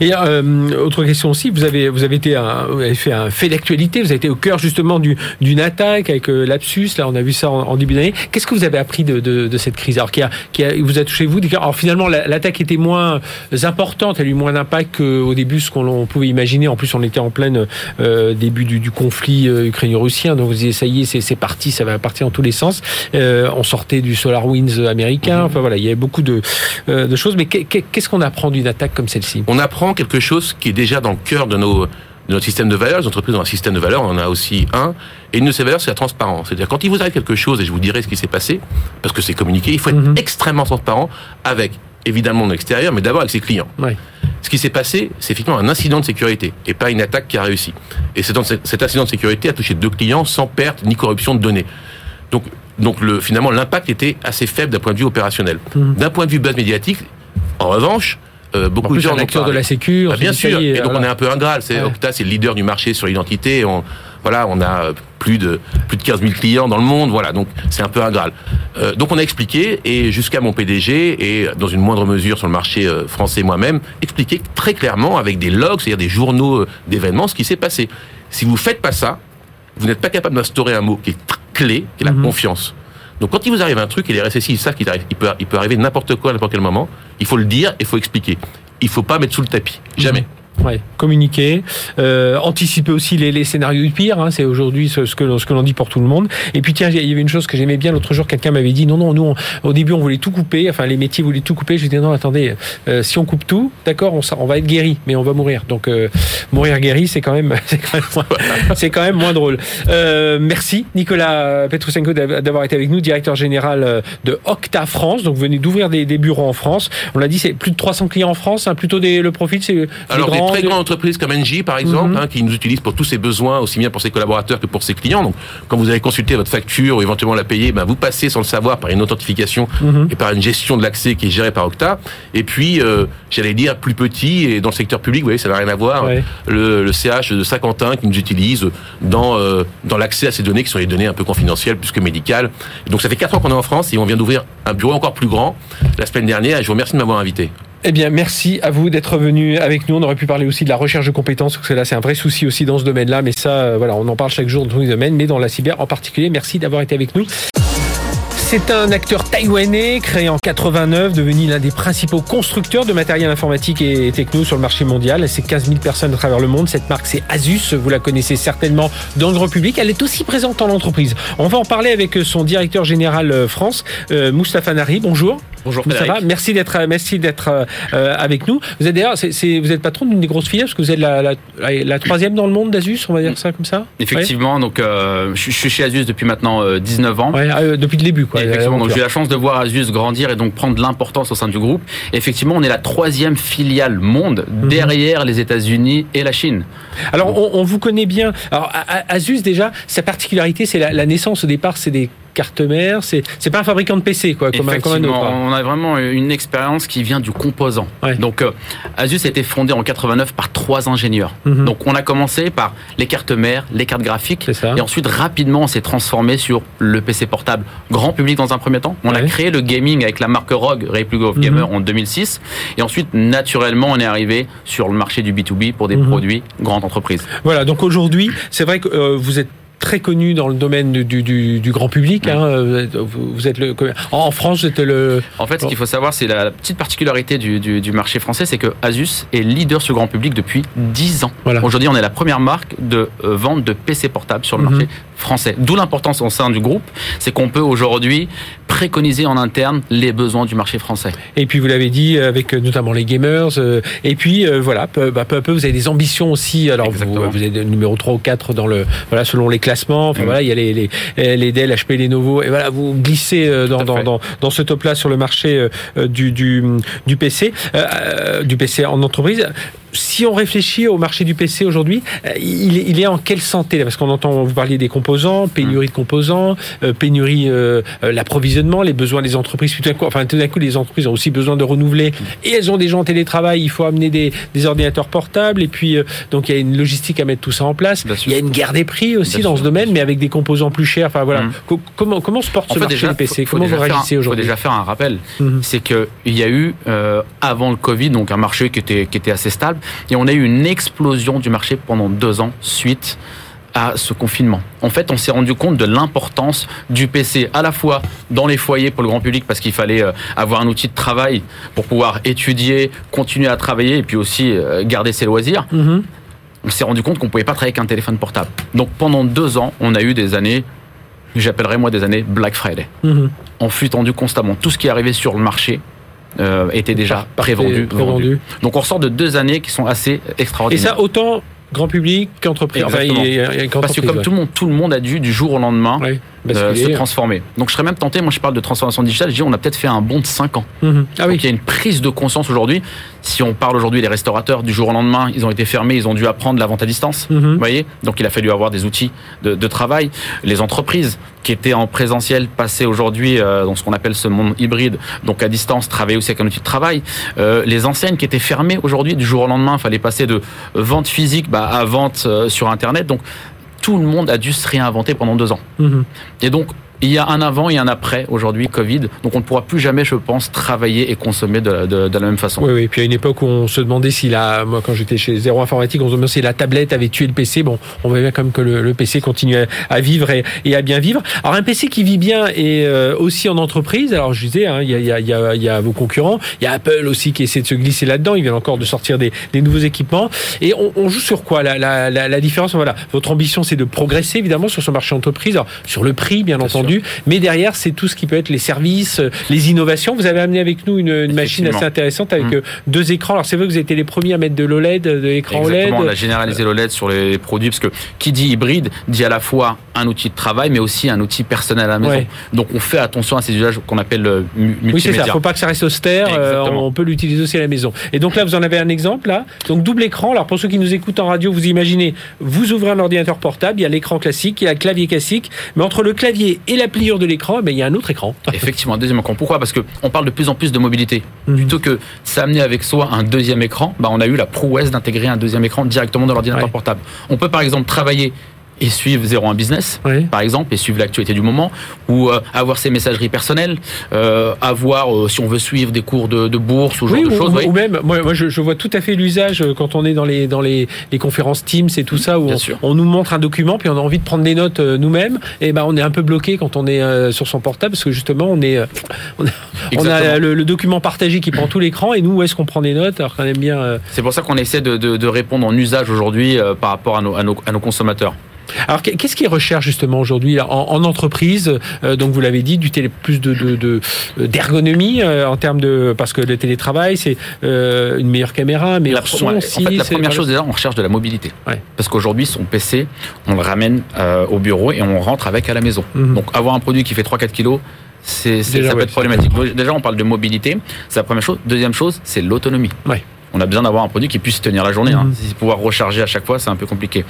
Et euh, autre question aussi, vous avez vous avez été un, vous avez fait un fait d'actualité, vous avez été au cœur justement du- d'une attaque avec euh, Lapsus. Là, on a vu ça en, en début d'année. Qu'est-ce que vous avez appris de, de, de cette crise? Alors qui a qui a, vous a touché vous Alors finalement, la- l'attaque était moins importante, elle a eu moins d'impact qu'au début ce qu'on pouvait imaginer. En plus, on était en pleine euh, début du, du conflit euh, ukraino-russien, donc vous disiez ça y est, c'est c'est parti, ça va partir dans tous les sens. Euh, on sortait du SolarWinds américain. Enfin voilà, il y avait beaucoup de, euh, de choses. Mais qu'est-ce qu'on apprend d'une attaque comme celle-ci? On apprend quelque chose qui est déjà dans le cœur de nos de notre système de valeurs. Les entreprises ont un système de valeurs, on en a aussi un. Et une de ces valeurs, c'est la transparence. C'est-à-dire, quand il vous arrive quelque chose, et je vous dirai ce qui s'est passé, parce que c'est communiqué, il faut être Mhm. extrêmement transparent avec, évidemment, mon extérieur, mais d'abord avec ses clients. Ce qui s'est passé, c'est effectivement un incident de sécurité et pas une attaque qui a réussi. Et cet, incident de sécurité a touché deux clients sans perte ni corruption de données. Donc, donc le, finalement, l'impact était assez faible d'un point de vue opérationnel. Mhm. D'un point de vue base médiatique, en revanche, euh, En beaucoup plus, de gens un en ont acteur de la sécu. Bah, on bien sûr. Et donc on voilà. est un peu ingrat. C'est Ouais. C'est le leader du marché sur l'identité. On, voilà, on a euh, plus de plus de 15 000 clients dans le monde. Voilà, donc c'est un peu ingrat. Euh, donc on a expliqué et jusqu'à mon PDG et dans une moindre mesure sur le marché euh, français moi-même, expliqué très clairement avec des logs, c'est-à-dire des journaux euh, d'événements, ce qui s'est passé. Si vous faites pas ça, vous n'êtes pas capable d'instaurer un mot qui est clé, qui est la Mhm. confiance. Donc quand il vous arrive un truc et les RSSI ils savent qu'il peut, il peut arriver n'importe quoi à n'importe quel moment, il faut le dire et il faut expliquer. Il faut pas mettre sous le tapis, jamais. Ouais, communiquer, euh, anticiper aussi les, les, scénarios du pire. Hein, c'est aujourd'hui ce, ce, que ce que l'on dit pour tout le monde. Et puis tiens, il y avait une chose que j'aimais bien l'autre jour. Quelqu'un m'avait dit non, non, nous au début on voulait tout couper. Enfin, les métiers voulaient tout couper. Je dis non, attendez, euh, si on coupe tout, d'accord, on, on, va être guéri, mais on va mourir. Donc euh, mourir guéri, c'est quand même, c'est quand même, moins, c'est quand même moins drôle. Euh, merci Nicolas Petrusenko d'avoir été avec nous, directeur général de Octa France. Donc vous venez d'ouvrir des, des, bureaux en France. On l'a dit, c'est plus de 300 clients en France. Hein, plutôt des, le profil, c'est alors des très grandes entreprises comme Engie par exemple, mm -hmm. hein, qui nous utilisent pour tous ses besoins, aussi bien pour ses collaborateurs que pour ses clients. Donc quand vous allez consulter votre facture ou éventuellement la payer, ben, vous passez sans le savoir par une authentification mm -hmm. et par une gestion de l'accès qui est gérée par Octa. Et puis, euh, j'allais dire plus petit et dans le secteur public, vous voyez, ça n'a rien à voir. Ouais. Le, le, CH de Saint-Quentin qui nous utilise dans euh, dans l'accès à ces données qui sont des données un peu confidentielles plus que médicales. Donc ça fait quatre ans qu'on est en France et on vient d'ouvrir un bureau encore plus grand la semaine dernière. Et je vous remercie de m'avoir invité. Eh bien, merci à vous d'être venu avec nous. On aurait pu parler aussi de la recherche de compétences, parce que là, c'est un vrai souci aussi dans ce domaine-là. Mais ça, euh, voilà, on en parle chaque jour dans tous les domaines, mais dans la cyber en particulier. Merci d'avoir été avec nous. C'est un acteur taïwanais créé en 89, devenu l'un des principaux constructeurs de matériel informatique et techno sur le marché mondial. C'est 15 000 personnes à travers le monde. Cette marque, c'est Asus. Vous la connaissez certainement dans le grand public. Elle est aussi présente en entreprise. On va en parler avec son directeur général France, euh, Moustapha Nari. Bonjour. Bonjour Moustapha. Merci d'être merci d'être euh, avec nous. Vous êtes d'ailleurs, vous êtes patron d'une des grosses filiales parce que vous êtes la, la, la, la troisième dans le monde d'Asus, on va dire ça comme ça? Effectivement, ouais. donc euh, je, suis chez Asus depuis maintenant euh, 19 ans. Ouais, depuis le début, quoi. Effectivement, donc j'ai eu la chance de voir Asus grandir et donc prendre de l'importance au sein du groupe. effectivement, on est la troisième filiale monde mm -hmm. derrière les États-Unis et la Chine. Alors, on, on, vous connaît bien. Alors, Asus déjà, sa particularité, c'est la, naissance au départ, c'est des carte mère, c'est c'est pas un fabricant de PC quoi, comme, un, comme un autre. On a vraiment une expérience qui vient du composant. Ouais. Donc euh, Asus a été fondé en 89 par trois ingénieurs. Mm -hmm. Donc on a commencé par les cartes mères, les cartes graphiques, et ensuite rapidement on s'est transformé sur le PC portable grand public dans un premier temps. On ouais. a créé le gaming avec la marque ROG, Republic of Gamer, mm -hmm. en 2006, et ensuite naturellement on est arrivé sur le marché du B2B pour des mm -hmm. produits grandes entreprises. Voilà, donc aujourd'hui c'est vrai que euh, vous êtes très connu dans le domaine du, du, du grand public. Hein. Vous êtes le, en France, êtes le. En fait, ce qu'il faut savoir, c'est la petite particularité du, du marché français, c'est que Asus est leader sur le grand public depuis 10 ans. Voilà. Aujourd'hui, on est la première marque de vente de PC portable sur le -hmm. marché français. D'où l'importance au sein du groupe, c'est qu'on peut aujourd'hui préconiser en interne les besoins du marché français. Et puis, vous l'avez dit, avec notamment les gamers. Et puis, voilà, peu, bah, peu à peu, vous avez des ambitions aussi. Alors, vous, vous, êtes numéro 3 ou 4 dans le, voilà, selon les classement. Enfin, mmh. voilà, il y a les, les, les Dell, HP, Lenovo. Et voilà, vous glissez dans, dans, dans, dans, ce top-là sur le marché du, du, du PC, euh, du PC en entreprise si on réfléchit au marché du PC aujourd'hui, il, il, est en quelle santé Parce qu'on entend, vous parliez des composants, pénurie de composants, euh, pénurie, euh, l'approvisionnement, les besoins des entreprises. Tout d'un coup, enfin, tout d'un coup, les entreprises ont aussi besoin de renouveler. Et elles ont des gens en télétravail. Il faut amener des, des ordinateurs portables. Et puis, euh, donc, il y a une logistique à mettre tout ça en place. Il y a une guerre des prix aussi Bien dans sûr. ce domaine, mais avec des composants plus chers. Enfin, voilà. Mmh. comment, comment se porte en ce marché déjà, du PC faut, Comment faut vous réagissez aujourd'hui Il faut déjà faire un rappel. Mmh. C'est qu'il y a eu, avant le Covid, donc un marché qui était, qui était assez stable. Et on a eu une explosion du marché pendant deux ans suite à ce confinement. En fait, on s'est rendu compte de l'importance du PC à la fois dans les foyers pour le grand public parce qu'il fallait avoir un outil de travail pour pouvoir étudier, continuer à travailler et puis aussi garder ses loisirs. -hmm. On s'est rendu compte qu'on ne pouvait pas travailler avec un téléphone portable. Donc pendant deux ans, on a eu des années, j'appellerais moi des années Black Friday. -hmm. On fut tendu constamment. Tout ce qui arrivait sur le marché euh, était déjà prévendu, prévendu. Donc on ressort de deux années qui sont assez extraordinaires. Et ça, autant grand public qu'entreprise. Enfin, Parce que comme ouais. tout le monde, tout le monde a dû du jour au lendemain euh, se transformer. Donc je serais même tenté, moi je parle de transformation digitale, je dis on a peut-être fait un bond de 5 ans. -hmm. ah, Donc oui. il y a une prise de conscience aujourd'hui. Si on parle aujourd'hui des restaurateurs, du jour au lendemain, ils ont été fermés, ils ont dû apprendre la vente à distance. -hmm. Vous voyez Donc il a fallu avoir des outils de, de travail. Les entreprises qui étaient en présentiel passaient aujourd'hui euh, dans ce qu'on appelle ce monde hybride, donc à distance, travailler aussi avec un outil de travail. Euh, les enseignes qui étaient fermées aujourd'hui, du jour au lendemain, il fallait passer de vente physique bah, à vente euh, sur Internet. Donc tout le monde a dû se réinventer pendant deux ans. Mmh. Et donc, il y a un avant et un après aujourd'hui Covid, donc on ne pourra plus jamais, je pense, travailler et consommer de, de, de la même façon. Oui, oui. Puis à une époque où on se demandait si la, moi quand j'étais chez Zéro Informatique, on se demandait si la tablette avait tué le PC. Bon, on voit bien quand même que le, le PC continue à, à vivre et, et, à bien vivre. Alors un PC qui vit bien et euh, aussi en entreprise. Alors je disais, hein, il y, a, y, a, y, a, vos concurrents, il y a Apple aussi qui essaie de se glisser là-dedans. Il vient encore de sortir des, des nouveaux équipements. Et on, on, joue sur quoi? La, la, la, la différence Voilà, votre ambition c'est de progresser évidemment sur ce marché entreprise, alors, sur le prix bien, bien entendu, sûr. Mais derrière c'est tout ce qui peut être les services, les innovations. Vous avez amené avec nous une, une machine assez intéressante avec mmh. deux écrans. Alors c'est vrai que vous avez été les premiers à mettre de l'OLED, de l'écran OLED. On a généralisé l'OLED sur les produits parce que qui dit hybride dit à la fois un outil de travail mais aussi un outil personnel à la maison. Ouais. Donc on fait attention à ces usages qu'on appelle multimédia. Oui c'est ça. Faut pas que ça reste austère. Euh, on peut l'utiliser aussi à la maison. Et donc là vous en avez un exemple là. Donc double écran. Alors pour ceux qui nous écoutent en radio, vous imaginez, vous ouvrez un ordinateur portable, il y a l'écran classique, il y a le clavier classique, mais entre le clavier et la pliure de l'écran, ben, il y a un autre écran. Effectivement, un deuxième écran. Pourquoi? Parce que on parle de plus en plus de mobilité. Mmh. Plutôt que s'amener avec soi un deuxième écran, bah on a eu la prouesse d'intégrer un deuxième écran directement dans l'ordinateur ouais. portable. On peut par exemple travailler et suivre 01 Business, oui. par exemple, et suivre l'actualité du moment, ou euh, avoir ses messageries personnelles, euh, avoir, euh, si on veut suivre des cours de, de bourse ou ce oui, genre ou, de choses. Ou, oui. ou même, moi, moi je, je, vois tout à fait l'usage quand on est dans les, dans les, les conférences Teams et tout ça, où on, on, nous montre un document, puis on a envie de prendre des notes nous-mêmes, et ben on est un peu bloqué quand on est sur son portable, parce que justement, on, est, on a, on a le, le, document partagé qui prend tout l'écran, et nous, où est-ce qu'on prend des notes alors qu'on aime bien. C'est pour ça qu'on essaie de, de, de, répondre en usage aujourd'hui par rapport à nos, à nos, à nos consommateurs. Alors, qu'est-ce qu'ils recherchent justement aujourd'hui en, en, entreprise euh, Donc, vous l'avez dit, du télé, plus de, de, d'ergonomie de, euh, en termes de parce que le télétravail, c'est euh, une meilleure caméra, meilleur la, son ouais, aussi. En fait, la première chose déjà, on recherche de la mobilité. Ouais. Parce qu'aujourd'hui, son PC, on le ramène euh, au bureau et on rentre avec à la maison. Mm -hmm. Donc, avoir un produit qui fait 3-4 kilos. C'est, ça ouais, peut être problématique. Déjà, on parle de mobilité, c'est la première chose. Deuxième chose, c'est l'autonomie. Ouais on a besoin d'avoir un produit qui puisse tenir la journée. Hein. Mmh. Si pouvoir recharger à chaque fois, c'est un peu compliqué.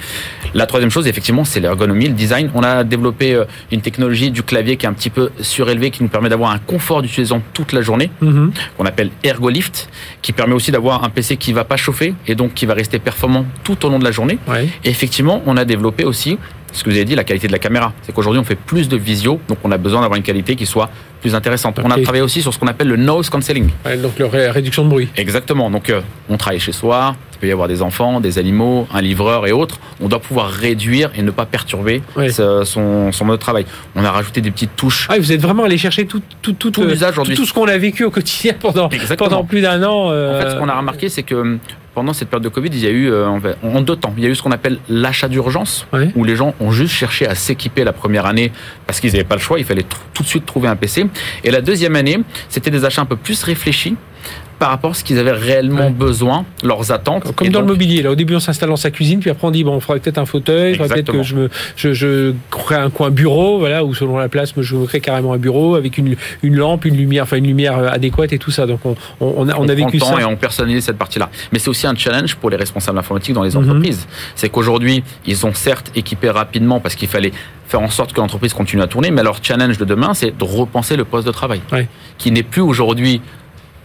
La troisième chose, effectivement, c'est l'ergonomie, le design. On a développé une technologie du clavier qui est un petit peu surélevée, qui nous permet d'avoir un confort d'utilisation toute la journée, mmh. qu'on appelle ErgoLift, qui permet aussi d'avoir un PC qui ne va pas chauffer et donc qui va rester performant tout au long de la journée. Ouais. Et effectivement, on a développé aussi ce que vous avez dit, la qualité de la caméra. C'est qu'aujourd'hui, on fait plus de visio, donc on a besoin d'avoir une qualité qui soit plus intéressante. Okay. On a travaillé aussi sur ce qu'on appelle le noise cancelling. Ouais, donc la réduction de bruit. Exactement. Donc euh, on travaille chez soi, il peut y avoir des enfants, des animaux, un livreur et autres. On doit pouvoir réduire et ne pas perturber son, son, mode de travail. On a rajouté des petites touches. Ah, vous êtes vraiment allé chercher tout, tout, tout, tout aujourd'hui. Tout, tout, ce qu'on a vécu au quotidien pendant, pendant plus d'un an. Euh... En fait, ce qu'on a remarqué, c'est que pendant cette période de Covid, il y a eu euh, en deux temps. Il y a eu ce qu'on appelle l'achat d'urgence, oui. où les gens ont juste cherché à s'équiper la première année parce qu'ils n'avaient pas le choix. Il fallait tout de suite trouver un PC. Et la deuxième année, c'était des achats un peu plus réfléchis par rapport à ce qu'ils avaient réellement ouais. besoin, leurs attentes. Comme dans donc... le mobilier, là, au début on s'installe dans sa cuisine, puis après on dit bon, on ferait peut-être un fauteuil, peut-être que je me, je, je crée un coin bureau, voilà, ou selon la place, je me crée carrément un bureau avec une, une lampe, une lumière, enfin une lumière adéquate et tout ça. Donc on, on, on a, on a vécu ça. et on personnalise cette partie-là. Mais c'est aussi un challenge pour les responsables informatiques dans les entreprises. Mm -hmm. C'est qu'aujourd'hui ils ont certes équipé rapidement parce qu'il fallait faire en sorte que l'entreprise continue à tourner, mais leur challenge de demain, c'est de repenser le poste de travail, ouais. qui n'est plus aujourd'hui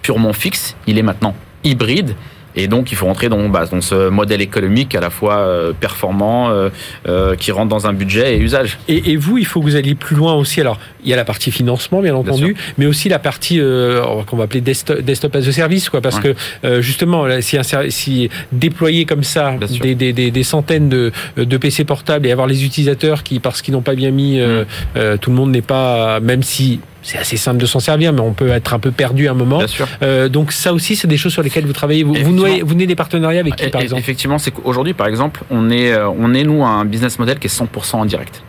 purement fixe, il est maintenant hybride. Et donc, il faut rentrer dans, bah, ce modèle économique à la fois euh, performant, euh, euh, qui rentre dans un budget et usage. Et, et, vous, il faut que vous alliez plus loin aussi. Alors, il y a la partie financement, bien entendu, bien mais aussi la partie euh, qu'on va appeler desktop, desktop, as a service, quoi. Parce ouais. que euh, justement, si, un, si déployer comme ça des, des, des, des, centaines de, de, PC portables et avoir les utilisateurs qui, parce qu'ils n'ont pas bien mis, mmh. tout le monde n'est pas, même si c'est assez simple de s'en servir, mais on peut être un peu perdu à un moment. Euh, donc ça aussi, c'est des choses sur lesquelles vous travaillez. Vous, vous, nouez, vous nouez des partenariats avec qui, par exemple? Effectivement, c'est qu'aujourd'hui, par exemple, on est, on est, nous, un business model qui est 100% en direct.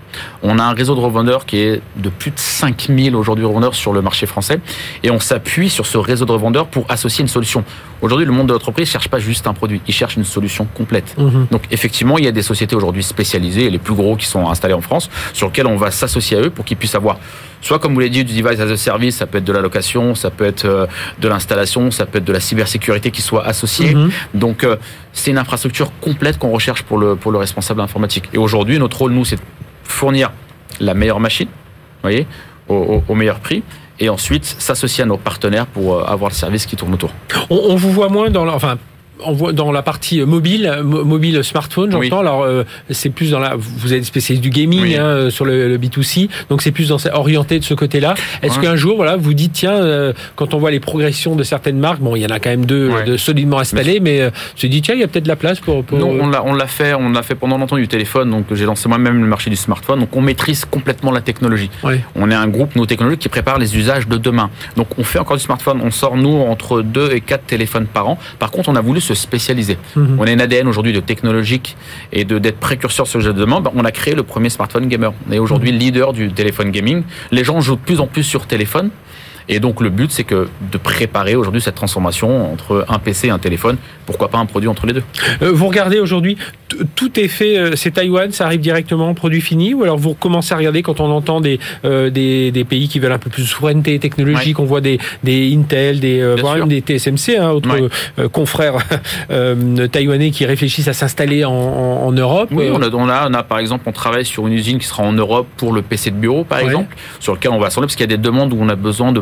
On a un réseau de revendeurs qui est de plus de 5000 aujourd'hui revendeurs sur le marché français et on s'appuie sur ce réseau de revendeurs pour associer une solution. Aujourd'hui, le monde de l'entreprise ne cherche pas juste un produit, il cherche une solution complète. -hmm. Donc effectivement, il y a des sociétés aujourd'hui spécialisées, les plus gros qui sont installés en France, sur lesquels on va s'associer à eux pour qu'ils puissent avoir soit comme vous l'avez dit du device as a service, ça peut être de la location, ça peut être de l'installation, ça peut être de la cybersécurité qui soit associée. Mhm. Mm -hmm. Donc c'est une infrastructure complète qu'on recherche pour le pour le responsable informatique. Et aujourd'hui, notre rôle nous c'est fournir la meilleure machine, voyez, au, meilleur prix et ensuite s'associer à nos partenaires pour avoir le service qui tourne autour. On, vous voit moins dans, dans la partie mobile, mobile smartphone, j'entends. Alors euh, c'est plus dans la, vous êtes spécialiste du gaming hein, sur le, B2C, donc c'est plus dans, orienté de ce côté-là. Est-ce qu'un jour, voilà, vous dites tiens, euh, quand on voit les progressions de certaines marques, bon, il y en a quand même deux de solidement installées, mais euh, se dit tiens, il y a peut-être de la place pour. pour... Non, on l'a, on l'a fait, on l'a fait pendant longtemps du téléphone, donc j'ai lancé moi-même le marché du smartphone, donc on maîtrise complètement la technologie. On est un groupe nos technologies qui prépare les usages de demain. Donc on fait encore du smartphone, on sort nous entre deux et quatre téléphones par an. Par contre, on a voulu se spécialiser. Mhm. On a une ADN aujourd'hui de technologique et de d'être précurseur sur ce jeu de demande. On a créé le premier smartphone gamer. On est aujourd'hui mhm. leader du téléphone gaming. Les gens jouent de plus en plus sur téléphone. Et donc le but, c'est que de préparer aujourd'hui cette transformation entre un PC et un téléphone. Pourquoi pas un produit entre les deux? Euh, Vous regardez aujourd'hui, tout est fait. Euh, c'est Taïwan, ça arrive directement en produit fini, ou alors vous commencez à regarder quand on entend des euh, des, des, pays qui veulent un peu plus de souveraineté technologique. On voit des des Intel, des voire même des TSMC, hein, autres confrères taïwanais qui réfléchissent à s'installer en, en, Europe. Oui, on a, on a, on a par exemple, on travaille sur une usine qui sera en Europe pour le PC de bureau, par exemple, sur lequel on va assembler parce qu'il y a des demandes où on a besoin de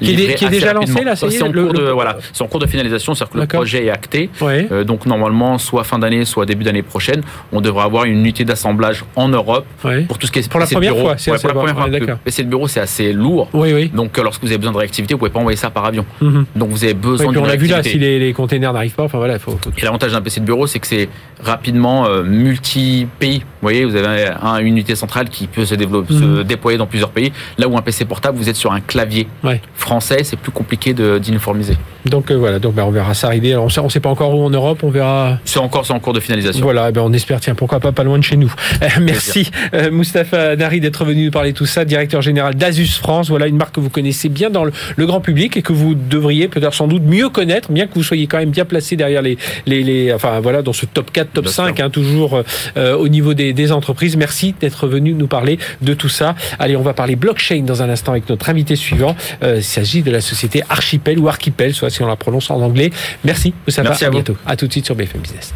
qui est, déjà lancé là, c'est en, cours de, voilà, en cours de finalisation, c'est-à-dire que le projet est acté. Euh, donc normalement, soit fin d'année, soit début d'année prochaine, on devrait avoir une unité d'assemblage en Europe pour tout ce qui est pour la première fois. C'est pour la première fois. PC de bureau, c'est assez lourd. Oui, oui. Donc euh, lorsque vous avez besoin de réactivité, vous pouvez pas envoyer ça par avion. Mhm. Donc vous avez besoin de On a vu là si les, les containers n'arrivent pas. Enfin voilà, faut, Et l'avantage d'un PC de bureau, c'est que c'est rapidement euh, multi-pays. Vous voyez, vous avez une unité centrale qui peut se, développer, se mhm. déployer dans plusieurs pays. Là où un PC portable, vous êtes sur un clavier français, c'est plus compliqué d'uniformiser. Donc euh, voilà, donc ben, on verra ça arriver. Alors, on ne sait pas encore où en Europe, on verra. C'est encore en cours de finalisation. Voilà, ben, on espère, tiens, pourquoi pas pas loin de chez nous. Euh, merci euh, Moustapha Nari d'être venu nous parler de tout ça, directeur général d'Asus France. Voilà une marque que vous connaissez bien dans le, grand public et que vous devriez peut-être sans doute mieux connaître, bien que vous soyez quand même bien placé derrière les, les, les enfin voilà, dans ce top 4, top 5, hein, toujours au niveau des, des entreprises. Merci d'être venu nous parler de tout ça. Allez, on va parler blockchain dans un instant avec notre invité suivant. Il s'agit de la société Archipel ou Archipel, soit si on la prononce en anglais. Merci, Merci à, à bientôt. À tout de suite sur BFM Business.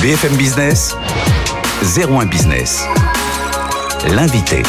BFM Business, 01 Business. L'invité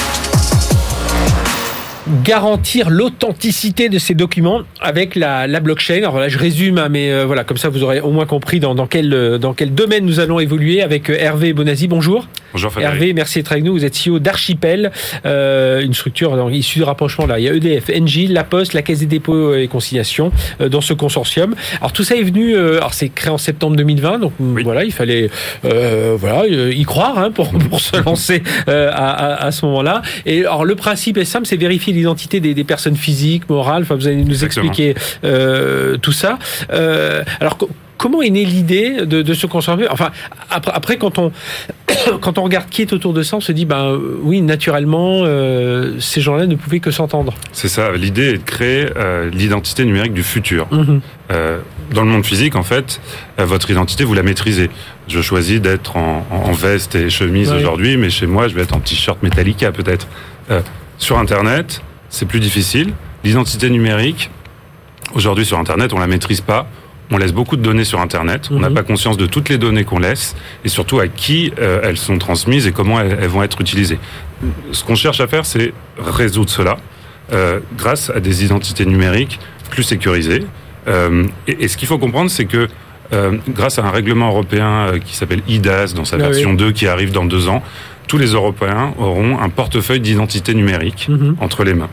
garantir l'authenticité de ces documents avec la, la, blockchain. Alors là, je résume, hein, mais euh, voilà, comme ça, vous aurez au moins compris dans, dans, quel, euh, dans quel domaine nous allons évoluer avec euh, Hervé Bonazzi. Bonjour. Bonjour Frédéric. Hervé, merci d'être avec nous. Vous êtes CEO d'Archipel, euh, une structure issue du rapprochement. Là, il y a EDF, Engie, La Poste, la Caisse des dépôts et conciliation euh, dans ce consortium. Alors tout ça est venu. Euh, alors c'est créé en septembre 2020, donc voilà, il fallait voilà y croire hein, pour, pour se lancer à, à, à, ce moment-là. Et alors le principe est simple, c'est vérifier l'identité des, des, personnes physiques, morales. Enfin, vous allez nous expliquer euh, tout ça. Euh, alors, comment est née l'idée de, de, se conserver? Enfin, après, après, quand on quand on regarde qui est autour de ça, on se dit, ben oui, naturellement, euh, ces gens-là ne pouvaient que s'entendre. C'est ça. L'idée est de créer euh, l'identité numérique du futur. Mhm. Euh, dans le monde physique, en fait, euh, votre identité, vous la maîtrisez. Je choisis d'être en, en, veste et chemise aujourd'hui, mais chez moi, je vais être en t-shirt Metallica peut-être. Sur Internet, c'est plus difficile. L'identité numérique, aujourd'hui sur Internet, on la maîtrise pas. On laisse beaucoup de données sur Internet. On n'a mhm. pas conscience de toutes les données qu'on laisse et surtout à qui euh, elles sont transmises et comment elles, vont être utilisées. Ce qu'on cherche à faire, c'est résoudre cela euh, grâce à des identités numériques plus sécurisées. Euh, et, ce qu'il faut comprendre, c'est que grâce à un règlement européen qui s'appelle IDAS dans sa ah version 2 qui arrive dans deux ans, tous les Européens auront un portefeuille d'identité numérique mhm. entre les mains.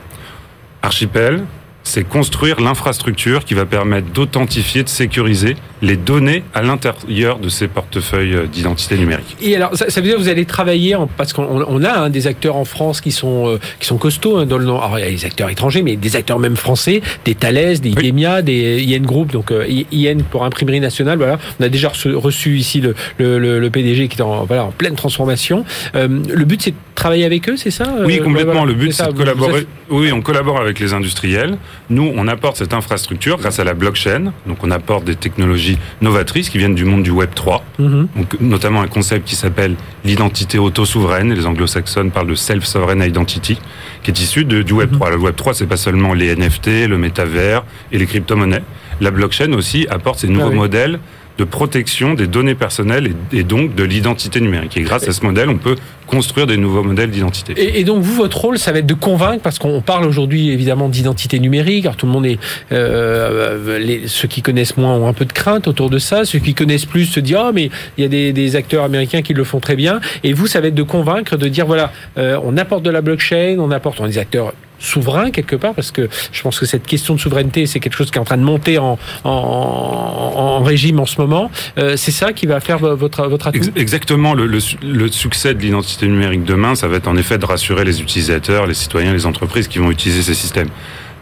Archipel, c'est construire l'infrastructure qui va permettre d'authentifier, de sécuriser les données à l'intérieur de ces portefeuilles euh, d'identité numérique. Et alors, ça, veut dire que vous allez travailler, parce qu'on a hein, des acteurs en France qui sont, euh, qui sont costauds hein, dans le nom. Alors, il y a des acteurs étrangers, mais des acteurs même français, des Thales, des IDEMIA, des IN Group, donc euh, IN pour Imprimerie Nationale. Voilà, on a déjà reçu, reçu ici le, le, le, PDG qui est en, voilà, en pleine transformation. le but, c'est de travailler avec eux, c'est ça Oui, complètement. le but, c'est de collaborer. Oui, on collabore avec les industriels. Nous, on apporte cette infrastructure grâce à la blockchain. Donc, on apporte des technologies novatrices qui viennent du monde du Web 3. Mhm. Donc, notamment un concept qui s'appelle l'identité auto-souveraine. Les anglo-saxons parlent de self-sovereign identity, qui est issu de, du Web 3. Mhm. Le Web 3, c'est pas seulement les NFT, le métavers et les crypto-monnaies. La blockchain aussi apporte ces nouveaux ah modèles de protection des données personnelles et, donc de l'identité numérique. Et grâce à ce modèle, on peut construire des nouveaux modèles d'identité. Et, donc vous, votre rôle, ça va être de convaincre, parce qu'on parle aujourd'hui évidemment d'identité numérique. Alors tout le monde est, euh, les, ceux qui connaissent moins ont un peu de crainte autour de ça. Ceux qui connaissent plus se disent ah mais il y a des, des, acteurs américains qui le font très bien. Et vous, ça va être de convaincre, de dire voilà, euh, on apporte de la blockchain, on apporte on des acteurs souverain quelque part parce que je pense que cette question de souveraineté c'est quelque chose qui est en train de monter en, en, en régime en ce moment. Euh, c'est ça qui va faire votre votre. Exactement. Le, le, le succès de l'identité numérique demain, ça va être en effet de rassurer les utilisateurs, les citoyens, les entreprises qui vont utiliser ces systèmes.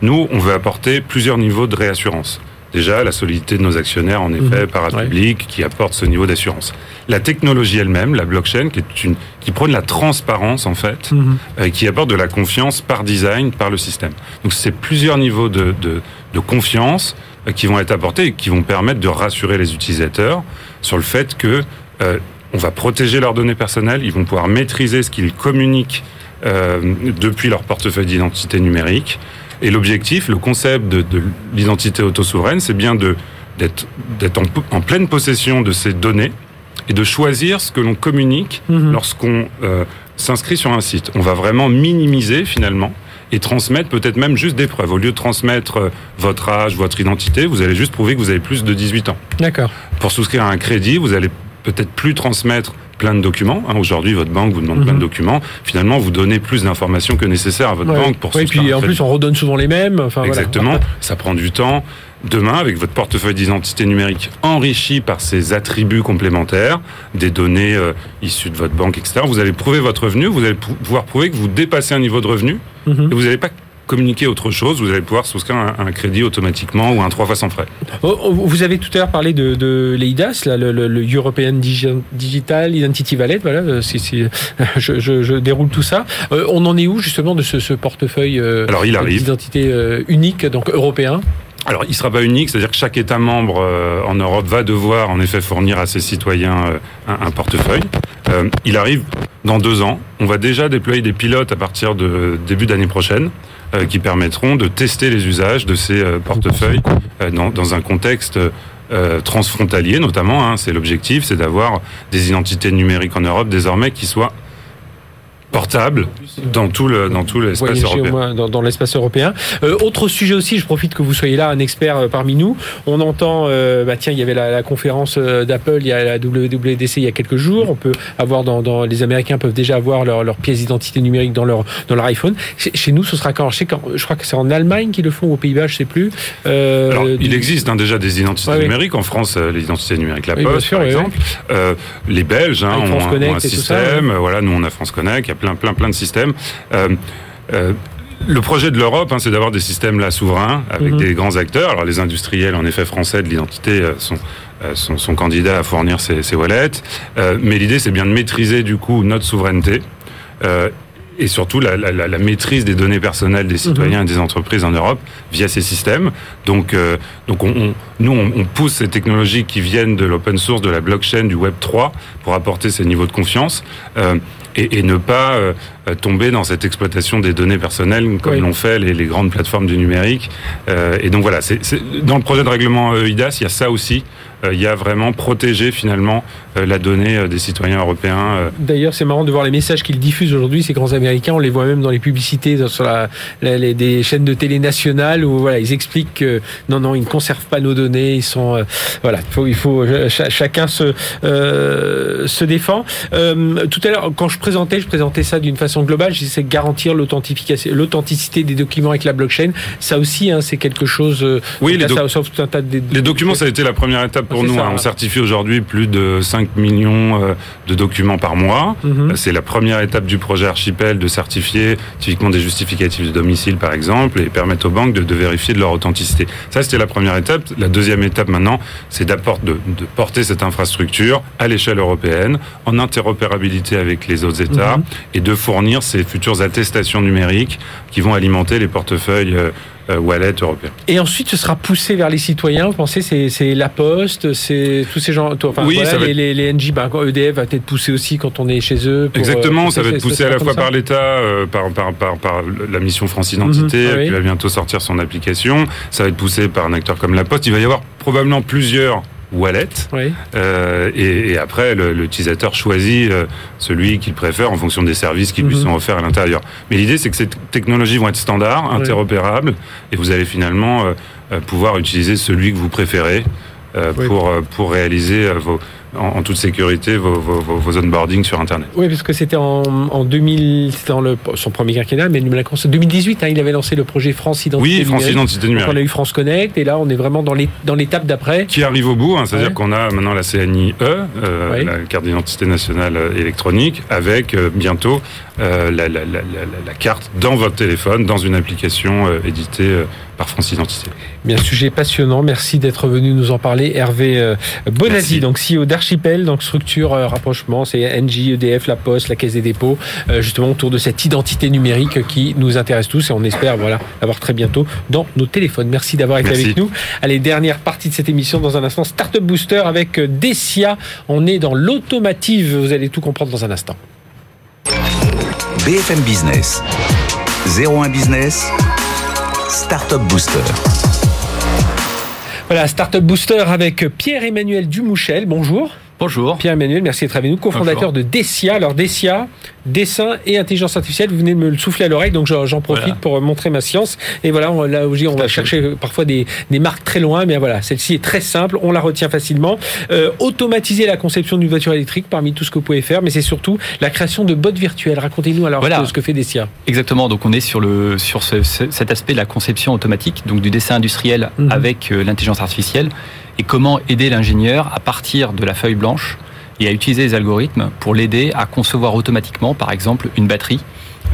Nous, on veut apporter plusieurs niveaux de réassurance. Déjà, la solidité de nos actionnaires, en effet, mmh. parapublics, qui apporte ce niveau d'assurance. La technologie elle-même, la blockchain, qui est une, qui prône la transparence, en fait, mmh. euh, qui apporte de la confiance par design, par le système. Donc, c'est plusieurs niveaux de, de, de confiance euh, qui vont être apportés et qui vont permettre de rassurer les utilisateurs sur le fait que euh, on va protéger leurs données personnelles, ils vont pouvoir maîtriser ce qu'ils communiquent euh, depuis leur portefeuille d'identité numérique. Et l'objectif, le concept de, de l'identité autosouveraine, c'est bien d'être en, en, pleine possession de ces données et de choisir ce que l'on communique mmh. lorsqu'on euh, s'inscrit sur un site. On va vraiment minimiser finalement et transmettre peut-être même juste des preuves. Au lieu de transmettre euh, votre âge, votre identité, vous allez juste prouver que vous avez plus de 18 ans. D'accord. Pour souscrire à un crédit, vous allez peut-être plus transmettre plein de documents. Hein, Aujourd'hui, votre banque vous demande plein de documents. Finalement, vous donnez plus d'informations que nécessaire à votre ouais. banque pour oui, puis en plus, on redonne souvent les mêmes. Enfin, Exactement. Voilà. Ça prend du temps. Demain, avec votre portefeuille d'identité numérique enrichi par ces attributs complémentaires, des données euh, issues de votre banque, etc., vous allez prouver votre revenu, vous allez pouvoir prouver que vous dépassez un niveau de revenu, mmh. et vous n'allez pas communiquer autre chose, vous allez pouvoir souscrire un, un, crédit automatiquement ou un trois fois sans frais. Vous avez tout à l'heure parlé de, de l'EIDAS, là, le, le, le, European Digital Identity Wallet. Voilà, c est, c est, je, je, je, déroule tout ça. Euh, on en est où justement de ce, ce portefeuille euh, Alors, il arrive. d'identité euh, unique, donc européen? Alors, il ne sera pas unique, c'est-à-dire que chaque État membre euh, en Europe va devoir en effet fournir à ses citoyens euh, un, un, portefeuille. Euh, il arrive dans deux ans. On va déjà déployer des pilotes à partir de début d'année prochaine euh, qui permettront de tester les usages de ces euh, portefeuilles euh, dans, un contexte transfrontalier notamment. Hein, c'est l'objectif, c'est d'avoir des identités numériques en Europe désormais qui soient portable dans tout le dans tout l'espace européen. Dans, dans l'espace européen. Euh, autre sujet aussi, je profite que vous soyez là, un expert euh, parmi nous. On entend, euh, bah tiens, il y avait la, la conférence d'Apple, il y a la WWDC il y a quelques jours. On peut avoir dans, dans les Américains peuvent déjà avoir leur, leur pièce d'identité numérique dans leur dans leur iPhone. Chez, chez nous, ce sera quand? Je, sais quand? Je crois que c'est en Allemagne qu'ils le font, aux Pays-Bas, je sais plus. Euh, Alors, il existe hein, déjà des identités ouais, numériques en France, les identités numériques la Poste, sûr, par exemple. les Belges hein, ont, ont, un système. Ça, voilà, nous on a France Connect. Il y a plein, plein, plein de systèmes. Euh, euh, le projet de l'Europe, hein, c'est d'avoir des systèmes là souverains avec mmh. des grands acteurs. Alors les industriels, en effet, français de l'identité euh, sont, euh, sont, sont, candidats à fournir ces, ces wallets. Mais l'idée, c'est bien de maîtriser du coup notre souveraineté et surtout la, la, la, maîtrise des données personnelles des citoyens mmh. et des entreprises en Europe via ces systèmes. Donc, euh, donc on, on, nous, on, on, pousse ces technologies qui viennent de l'open source, de la blockchain, du Web 3, pour apporter ces niveaux de confiance. Euh, et, et, ne pas euh, tomber dans cette exploitation des données personnelles comme oui. l'ont fait les, les, grandes plateformes du numérique. Euh, et donc voilà, c'est dans le projet de règlement EIDAS, il y a ça aussi. Euh, il y a vraiment protégé finalement euh, la donnée des citoyens européens. D'ailleurs, c'est marrant de voir les messages qu'ils diffusent aujourd'hui, ces grands américains. On les voit même dans les publicités sur la, la, les, des chaînes de télé nationales où voilà, ils expliquent que non, non, ils ne conservent pas nos données. Ils sont euh, voilà, il faut, il faut ch chacun se euh, se défend. Euh, tout à l'heure, quand je présentais, je présentais ça d'une façon globale. Je disais garantir l'authentification, l'authenticité des documents avec la blockchain. Ça aussi, hein, c'est quelque chose. Oui, les, doc ça, tout un tas de, les documents, ça a été la première étape pour nous. Ça, hein. On certifie aujourd'hui plus de 5 millions de documents par mois. Mm -hmm. C'est la première étape du projet Archipel de certifier typiquement des justificatifs de domicile, par exemple, et permettre aux banques de, de vérifier de leur authenticité. Ça, c'était la première étape. La deuxième étape maintenant, c'est de, de, porter cette infrastructure à l'échelle européenne, en interopérabilité avec les autres États, mm -hmm. et de fournir ces futures attestations numériques qui vont alimenter les portefeuilles euh, euh, wallet européen. Et ensuite, ce sera poussé vers les citoyens. Vous pensez, c'est la Poste, c'est tous ces gens. Enfin, oui, voilà, ça les, les, les, NJ, bah, EDF va peut-être pousser aussi quand on est chez eux. Pour, Exactement, euh, ça va être poussé à la fois par l'État, euh, par, par, par, par, la mission France Identité, mmh, ah oui. qui va bientôt sortir son application. Ça va être poussé par un acteur comme la Poste. Il va y avoir probablement plusieurs wallet. Euh, et, après, l'utilisateur choisit euh, celui qu'il préfère en fonction des services qui lui mhm. sont offerts à l'intérieur. Mais l'idée, c'est que ces technologies vont être standards, interopérables, et vous allez finalement euh, pouvoir utiliser celui que vous préférez pour, pour réaliser vos en, toute sécurité vos, vos, vos, onboarding sur Internet. Oui, parce que c'était en, en 2000, c'était dans le, son premier quinquennat, mais en 2018, hein, il avait lancé le projet France Identité oui, France Identité numérique. on a eu France Connect, et là, on est vraiment dans l'étape d'après. Qui arrive au bout, hein, c'est-à-dire qu'on a maintenant la CNIE, euh, la carte d'identité nationale électronique, avec euh, bientôt euh, la, la, la, la, carte dans votre téléphone, dans une application euh, éditée euh, par France Identité. Bien, sujet passionnant. Merci d'être venu nous en parler. Hervé Bonazzi, donc CEO d'Archipel, donc structure rapprochement, c'est NJ, EDF, La Poste, la Caisse des dépôts, justement autour de cette identité numérique qui nous intéresse tous et on espère voilà l'avoir très bientôt dans nos téléphones. Merci d'avoir été avec nous. Allez, dernière partie de cette émission dans un instant. Startup Booster avec Decia. On est dans l'automative. Vous allez tout comprendre dans un instant. BFM Business. 01 Business. Startup Booster. Voilà, Startup Booster avec Pierre-Emmanuel Dumouchel. Bonjour. Bonjour. Pierre-Emmanuel, merci d'être avec nous, cofondateur de Decia. Alors Decia, dessin et intelligence artificielle, vous venez de me le souffler à l'oreille, donc j'en profite pour montrer ma science. Et voilà, on, là on va chercher parfois des, marques très loin, mais voilà, celle-ci est très simple, on la retient facilement. Euh, automatiser la conception d'une voiture électrique parmi tout ce que vous pouvez faire, mais c'est surtout la création de bots virtuels. Racontez-nous alors ce que fait Decia. Exactement, donc on est sur, le, sur cet aspect de la conception automatique, donc du dessin industriel mhm. avec euh, l'intelligence artificielle et comment aider l'ingénieur à partir de la feuille blanche et à utiliser les algorithmes pour l'aider à concevoir automatiquement, par exemple, une batterie.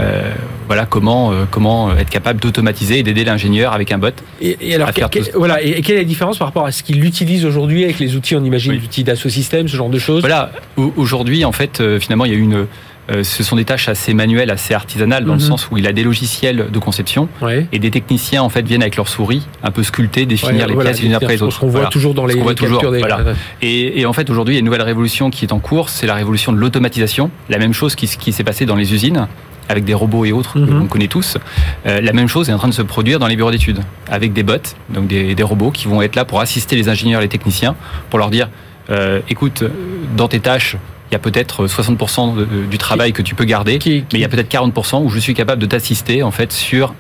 Euh, voilà comment euh, comment être capable d'automatiser et d'aider l'ingénieur avec un bot. Et, alors, voilà, et, quelle est la différence par rapport à ce qu'il utilise aujourd'hui avec les outils, on imagine, oui. l'outil d'assaut système, ce genre de choses? Voilà, aujourd'hui, en fait, euh, finalement, il y a une euh, ce sont des tâches assez manuelles, assez artisanales, dans le mhm. sens où il a des logiciels de conception et des techniciens en fait viennent avec leur souris un peu sculpter, définir les pièces les après les autres. Ce qu'on voit toujours dans les, voit toujours, et, et, en fait aujourd'hui il y a une nouvelle révolution qui est en cours, c'est la révolution de l'automatisation. La même chose qui, qui s'est passée dans les usines avec des robots et autres mm qu'on connaît tous. Euh, la même chose est en train de se produire dans les bureaux d'études avec des bots, donc des, des, robots qui vont être là pour assister les ingénieurs les techniciens pour leur dire euh, écoute, dans tes tâches, il y a peut-être 60% du travail que tu peux garder, mais il y a peut-être 40% où je suis capable de t'assister en fait sur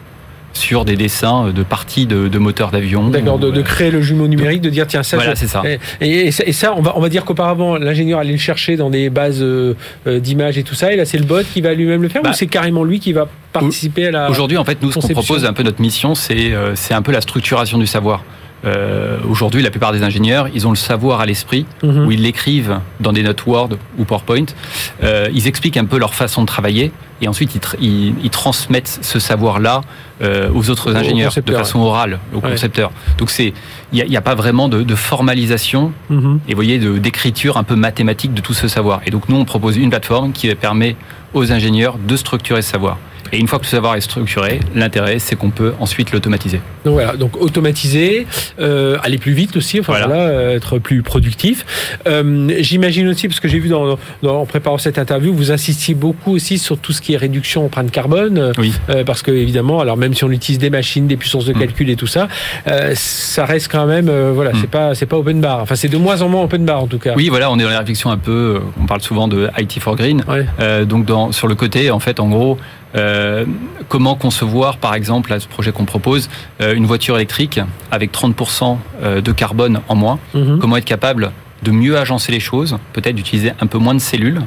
sur des dessins de parties de, moteurs d'avion. D'accord, de, créer le jumeau numérique, de dire tiens ça. Voilà, c'est ça. Et, ça, on va on va dire qu'auparavant l'ingénieur allait le chercher dans des bases euh, euh, d'images et tout ça, et là c'est le bot qui va lui-même le faire ou bah, c'est carrément lui qui va participer à la. Aujourd'hui en fait nous ce qu'on propose un peu notre mission c'est euh, c'est un peu la structuration du savoir. Euh, Aujourd'hui, la plupart des ingénieurs, ils ont le savoir à l'esprit, mhm. où ils l'écrivent dans des notes Word ou PowerPoint. Euh, ils expliquent un peu leur façon de travailler, et ensuite ils, ils, transmettent ce savoir-là euh, aux autres ingénieurs de façon orale, aux concepteurs. Donc c'est, il n'y a, a, pas vraiment de, de formalisation, mhm. et vous voyez, d'écriture un peu mathématique de tout ce savoir. Et donc nous, on propose une plateforme qui permet aux ingénieurs de structurer ce savoir. Et une fois que ce savoir est structuré, l'intérêt, c'est qu'on peut ensuite l'automatiser. Donc voilà, donc automatiser, euh, aller plus vite aussi, enfin voilà. Euh, être plus productif. Euh, J'imagine aussi, parce que j'ai vu dans, dans, en préparant cette interview, vous insistiez beaucoup aussi sur tout ce qui est réduction empreinte carbone. Oui. Euh, parce que évidemment, alors même si on utilise des machines, des puissances de mm. calcul et tout ça, ça reste quand même, voilà, mm. c'est pas c'est pas open bar. Enfin, c'est de moins en moins open bar en tout cas. Oui, voilà, on est dans la réflexion un peu. On parle souvent de IT for Green. Ouais. donc dans, sur le côté, en fait, en gros. Euh, comment concevoir, par exemple, à ce projet qu'on propose, euh, une voiture électrique avec 30% euh, de carbone en moins? Mhm. Comment être capable de mieux agencer les choses, peut-être d'utiliser un peu moins de cellules,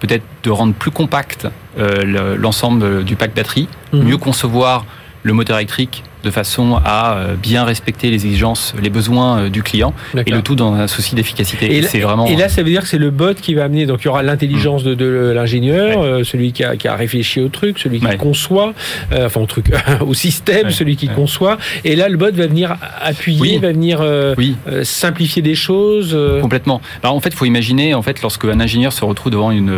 peut-être de rendre plus compact l'ensemble du pack batterie, mhm. mieux concevoir le moteur électrique de façon à euh, bien respecter les exigences, les besoins euh, du client, et le tout dans un souci d'efficacité. Et, c'est vraiment. Et là, ça veut dire que c'est le bot qui va amener. Donc, il y aura l'intelligence de, de l'ingénieur, euh, celui qui a, qui a, réfléchi au truc, celui qui conçoit, enfin au truc, au système, celui qui conçoit. Et là, le bot va venir appuyer, va venir simplifier des choses. Complètement. Alors, en fait, il faut imaginer, en fait, lorsque un ingénieur se retrouve devant une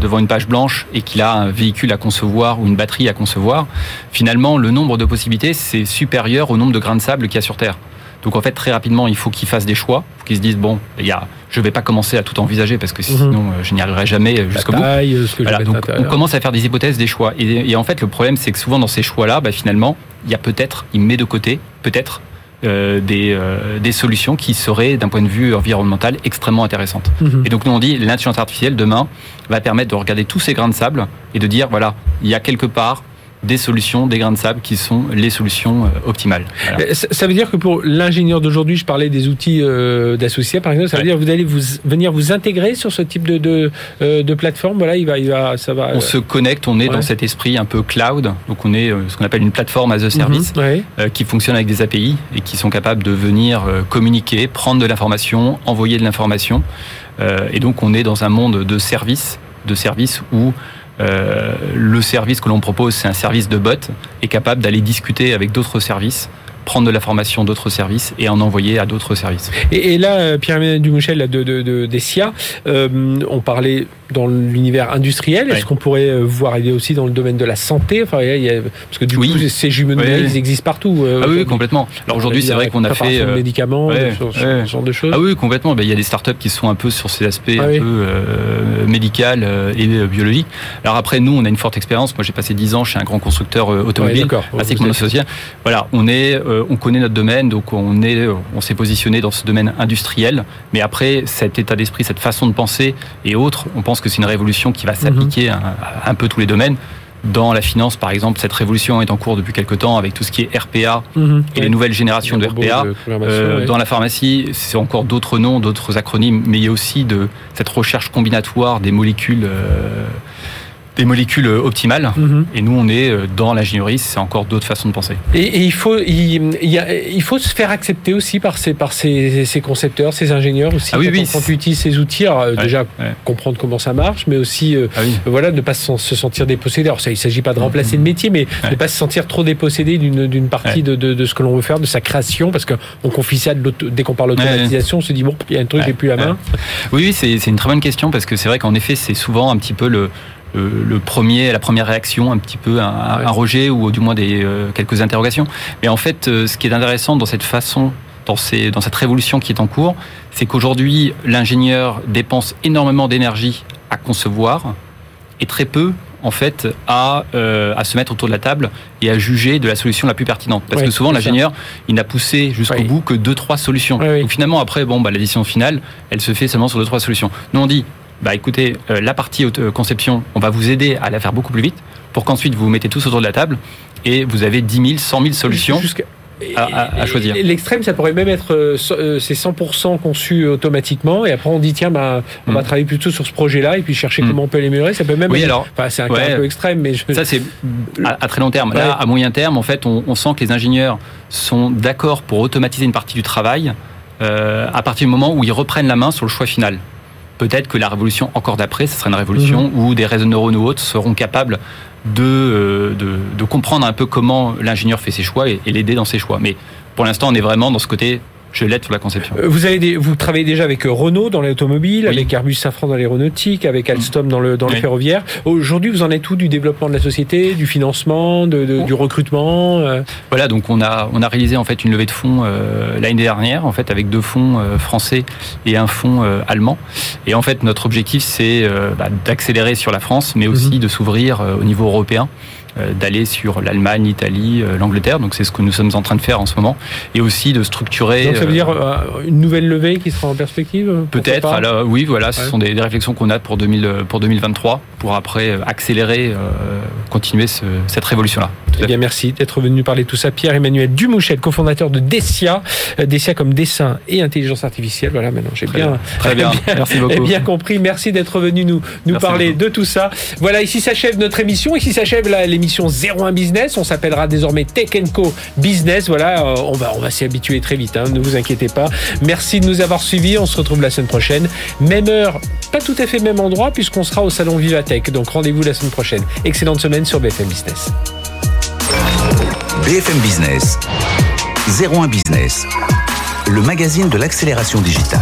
devant une page blanche et qu'il a un véhicule à concevoir ou une batterie à concevoir, finalement, le nombre de possibilités c'est supérieur au nombre de grains de sable qu'il y a sur Terre. Donc en fait, très rapidement, il faut qu'ils fassent des choix, qu'ils se disent bon, il y a, je vais pas commencer à tout envisager parce que sinon mhm. euh, je n'y arriverai jamais euh, jusqu'au bout. donc on commence à faire des hypothèses, des choix. Et, en fait, le problème, c'est que souvent dans ces choix-là, bah, finalement, il y a peut-être, il met de côté, peut-être euh, des, euh, des solutions qui seraient, d'un point de vue environnemental, extrêmement intéressantes. Mhm. Et donc nous on dit l'intelligence artificielle demain va permettre de regarder tous ces grains de sable et de dire voilà, il y a quelque part des solutions, des grains de sable qui sont les solutions euh, optimales. Voilà. Ça veut dire que pour l'ingénieur d'aujourd'hui, je parlais des outils euh, d'associés, par exemple, ça veut Ouais. dire que vous allez vous, venir vous intégrer sur ce type de, de, euh, de plateforme. Voilà, il va, il va, ça va. On se connecte, on est ouais. dans cet esprit un peu cloud, donc on est ce qu'on appelle une plateforme as a service. Mhm, ouais. qui fonctionnent avec des API et qui sont capables de venir communiquer, prendre de l'information, envoyer de l'information. Et donc on est dans un monde de services, de services où le service que l'on propose, c'est un service de bot, est capable d'aller discuter avec d'autres services, prendre de l'information d'autres services et en envoyer à d'autres services. Et, et là, euh, Pierre-Emmanuel Dumouchel, de, de, de, des SIA, euh, on parlait dans l'univers industriel. Est-ce Ouais. qu'on pourrait euh, voir arriver aussi dans le domaine de la santé? Enfin, il y a- Parce que du Oui. coup, ces jumeaux Ouais. ils existent partout. euh, Ah oui, complètement. Alors aujourd'hui, c'est vrai qu'on a fait... Euh, médicaments, ouais, ce, ce- ouais. ce genre de choses. Ah oui, complètement. Ben, il y a des startups qui sont un peu sur ces aspects Ah un peu médical et biologique. Alors après, nous, on a une forte expérience. Moi, j'ai passé 10 ans chez un grand constructeur Ouais, automobile, d'accord. ainsi que Vous mon associé. Voilà, on est, euh, on connaît notre domaine, donc on est, euh, on s'est positionné dans ce domaine industriel. Mais après, cet état d'esprit, cette façon de penser et autres, on pense que c'est une révolution qui va s'appliquer à, à un peu tous les domaines. Dans la finance, par exemple, cette révolution est en cours depuis quelque temps avec tout ce qui est RPA Mhm. et Ouais. les nouvelles générations de RPA. de Euh, ouais. Dans la pharmacie, c'est encore d'autres noms, d'autres acronymes, mais il y a aussi de cette recherche combinatoire des molécules, euh, des molécules optimales. Mhm. Et nous, on est euh, dans l'ingénierie, c'est encore d'autres façons de penser. Et, et il faut, il, il y a- il faut se faire accepter aussi par ces, par ces, ces concepteurs, ces ingénieurs aussi. Ah oui, quand, oui, on- quand tu utilises ces outils, alors, euh, Ouais, déjà ouais. comprendre comment ça marche, mais aussi euh, Ah oui. voilà, ne pas se, se sentir dépossédé. Alors, ça, il ne s'agit pas de remplacer le métier, mais Ouais. ne pas se sentir trop dépossédé d'une partie de, de, de ce que l'on veut faire, de sa création, parce qu'on confie ça de dès qu'on parle d'automatisation, on se dit, bon, il y a un truc, j'ai plus la main. Oui, c'est une très bonne question parce que c'est vrai qu'en effet, c'est souvent un petit peu le, le, le premier, la première réaction, un petit peu un, un Ouais. rejet ou du moins des euh, quelques interrogations. Mais en fait, euh, ce qui est intéressant dans cette façon, dans, ces, dans cette révolution qui est en cours, c'est qu'aujourd'hui, l'ingénieur dépense énormément d'énergie à concevoir et très peu en fait à, euh, à se mettre autour de la table et à juger de la solution la plus pertinente parce que souvent l'ingénieur il n'a poussé jusqu'au Oui. bout que deux trois solutions Oui, oui. donc finalement après bon bah la décision finale elle se fait seulement sur deux trois solutions nous on dit bah écoutez euh, la partie auto- conception on va vous aider à la faire beaucoup plus vite pour qu'ensuite vous vous mettez tous autour de la table et vous avez 10 000 100 000 solutions à- à- à choisir. L'extrême, ça pourrait même être, euh, euh, c'est 100% conçu automatiquement, et après on dit tiens, bah, on va Mm. travailler plutôt sur ce projet-là, et puis chercher Mm. comment on peut l'améliorer. Ça peut même. Oui, être- alors, enfin, c'est un cas ouais. un peu extrême, mais je. Ça, c'est à, à très long terme. Ouais. Là, à moyen terme, en fait, on, on sent que les ingénieurs sont d'accord pour automatiser une partie du travail euh, à partir du moment où ils reprennent la main sur le choix final. Peut-être que la révolution encore d'après, ce sera une révolution Mhm. où des réseaux neuronaux ou autres seront capables de, euh, de, de comprendre un peu comment l'ingénieur fait ses choix et, et l'aider dans ses choix. Mais pour l'instant, on est vraiment dans ce côté, je l'aide sur la conception. Euh, Vous, avez des- vous travaillez déjà avec euh, Renault dans l'automobile, Oui. avec Airbus Safran dans l'aéronautique, avec Alstom dans le, dans le ferroviaire. Aujourd'hui, vous en êtes où du développement de la société, du financement, de, de- Oh. du recrutement euh, Voilà, donc on a on a réalisé en fait une levée de fonds euh, l'année dernière, en fait avec deux fonds euh, français et un fonds euh, allemand. Et en fait notre objectif c'est euh, bah, d'accélérer sur la France, mais aussi Mhm. de s'ouvrir euh, au niveau européen, d'aller sur l'Allemagne, l'Italie, euh, l'Angleterre. Donc c'est ce que nous sommes en train de faire en ce moment, et aussi de structurer. Donc ça veut euh, dire euh, une nouvelle levée qui sera en perspective euh, Peut-être. Alors, oui, voilà, ce Ouais. sont des, des réflexions qu'on a pour 2000, euh, pour 2023, pour après euh, accélérer, euh, continuer ce- cette révolution-là. Eh bien, merci d'être venu parler de tout ça. Pierre-Emmanuel Dumouchel, cofondateur de Dessia, euh, Dessia comme dessin et intelligence artificielle. Voilà, maintenant j'ai Très bien, Très bien. Merci beaucoup. bien compris. Merci d'être venu nous, nous Merci parler beaucoup. de tout ça. Voilà, ici s'achève notre émission. Ici s'achève la- l'émission 01 Business. On s'appellera désormais Tech Co Business. Voilà, euh, on va, on va s'y habituer très vite. hein, ne vous inquiétez pas. Merci de nous avoir suivis. On se retrouve la semaine prochaine. Même heure, pas tout à fait même endroit, puisqu'on sera au salon Vivatech. Donc rendez-vous la semaine prochaine. Excellente semaine sur BFM Business. BFM Business, 01 Business, le magazine de l'accélération digitale.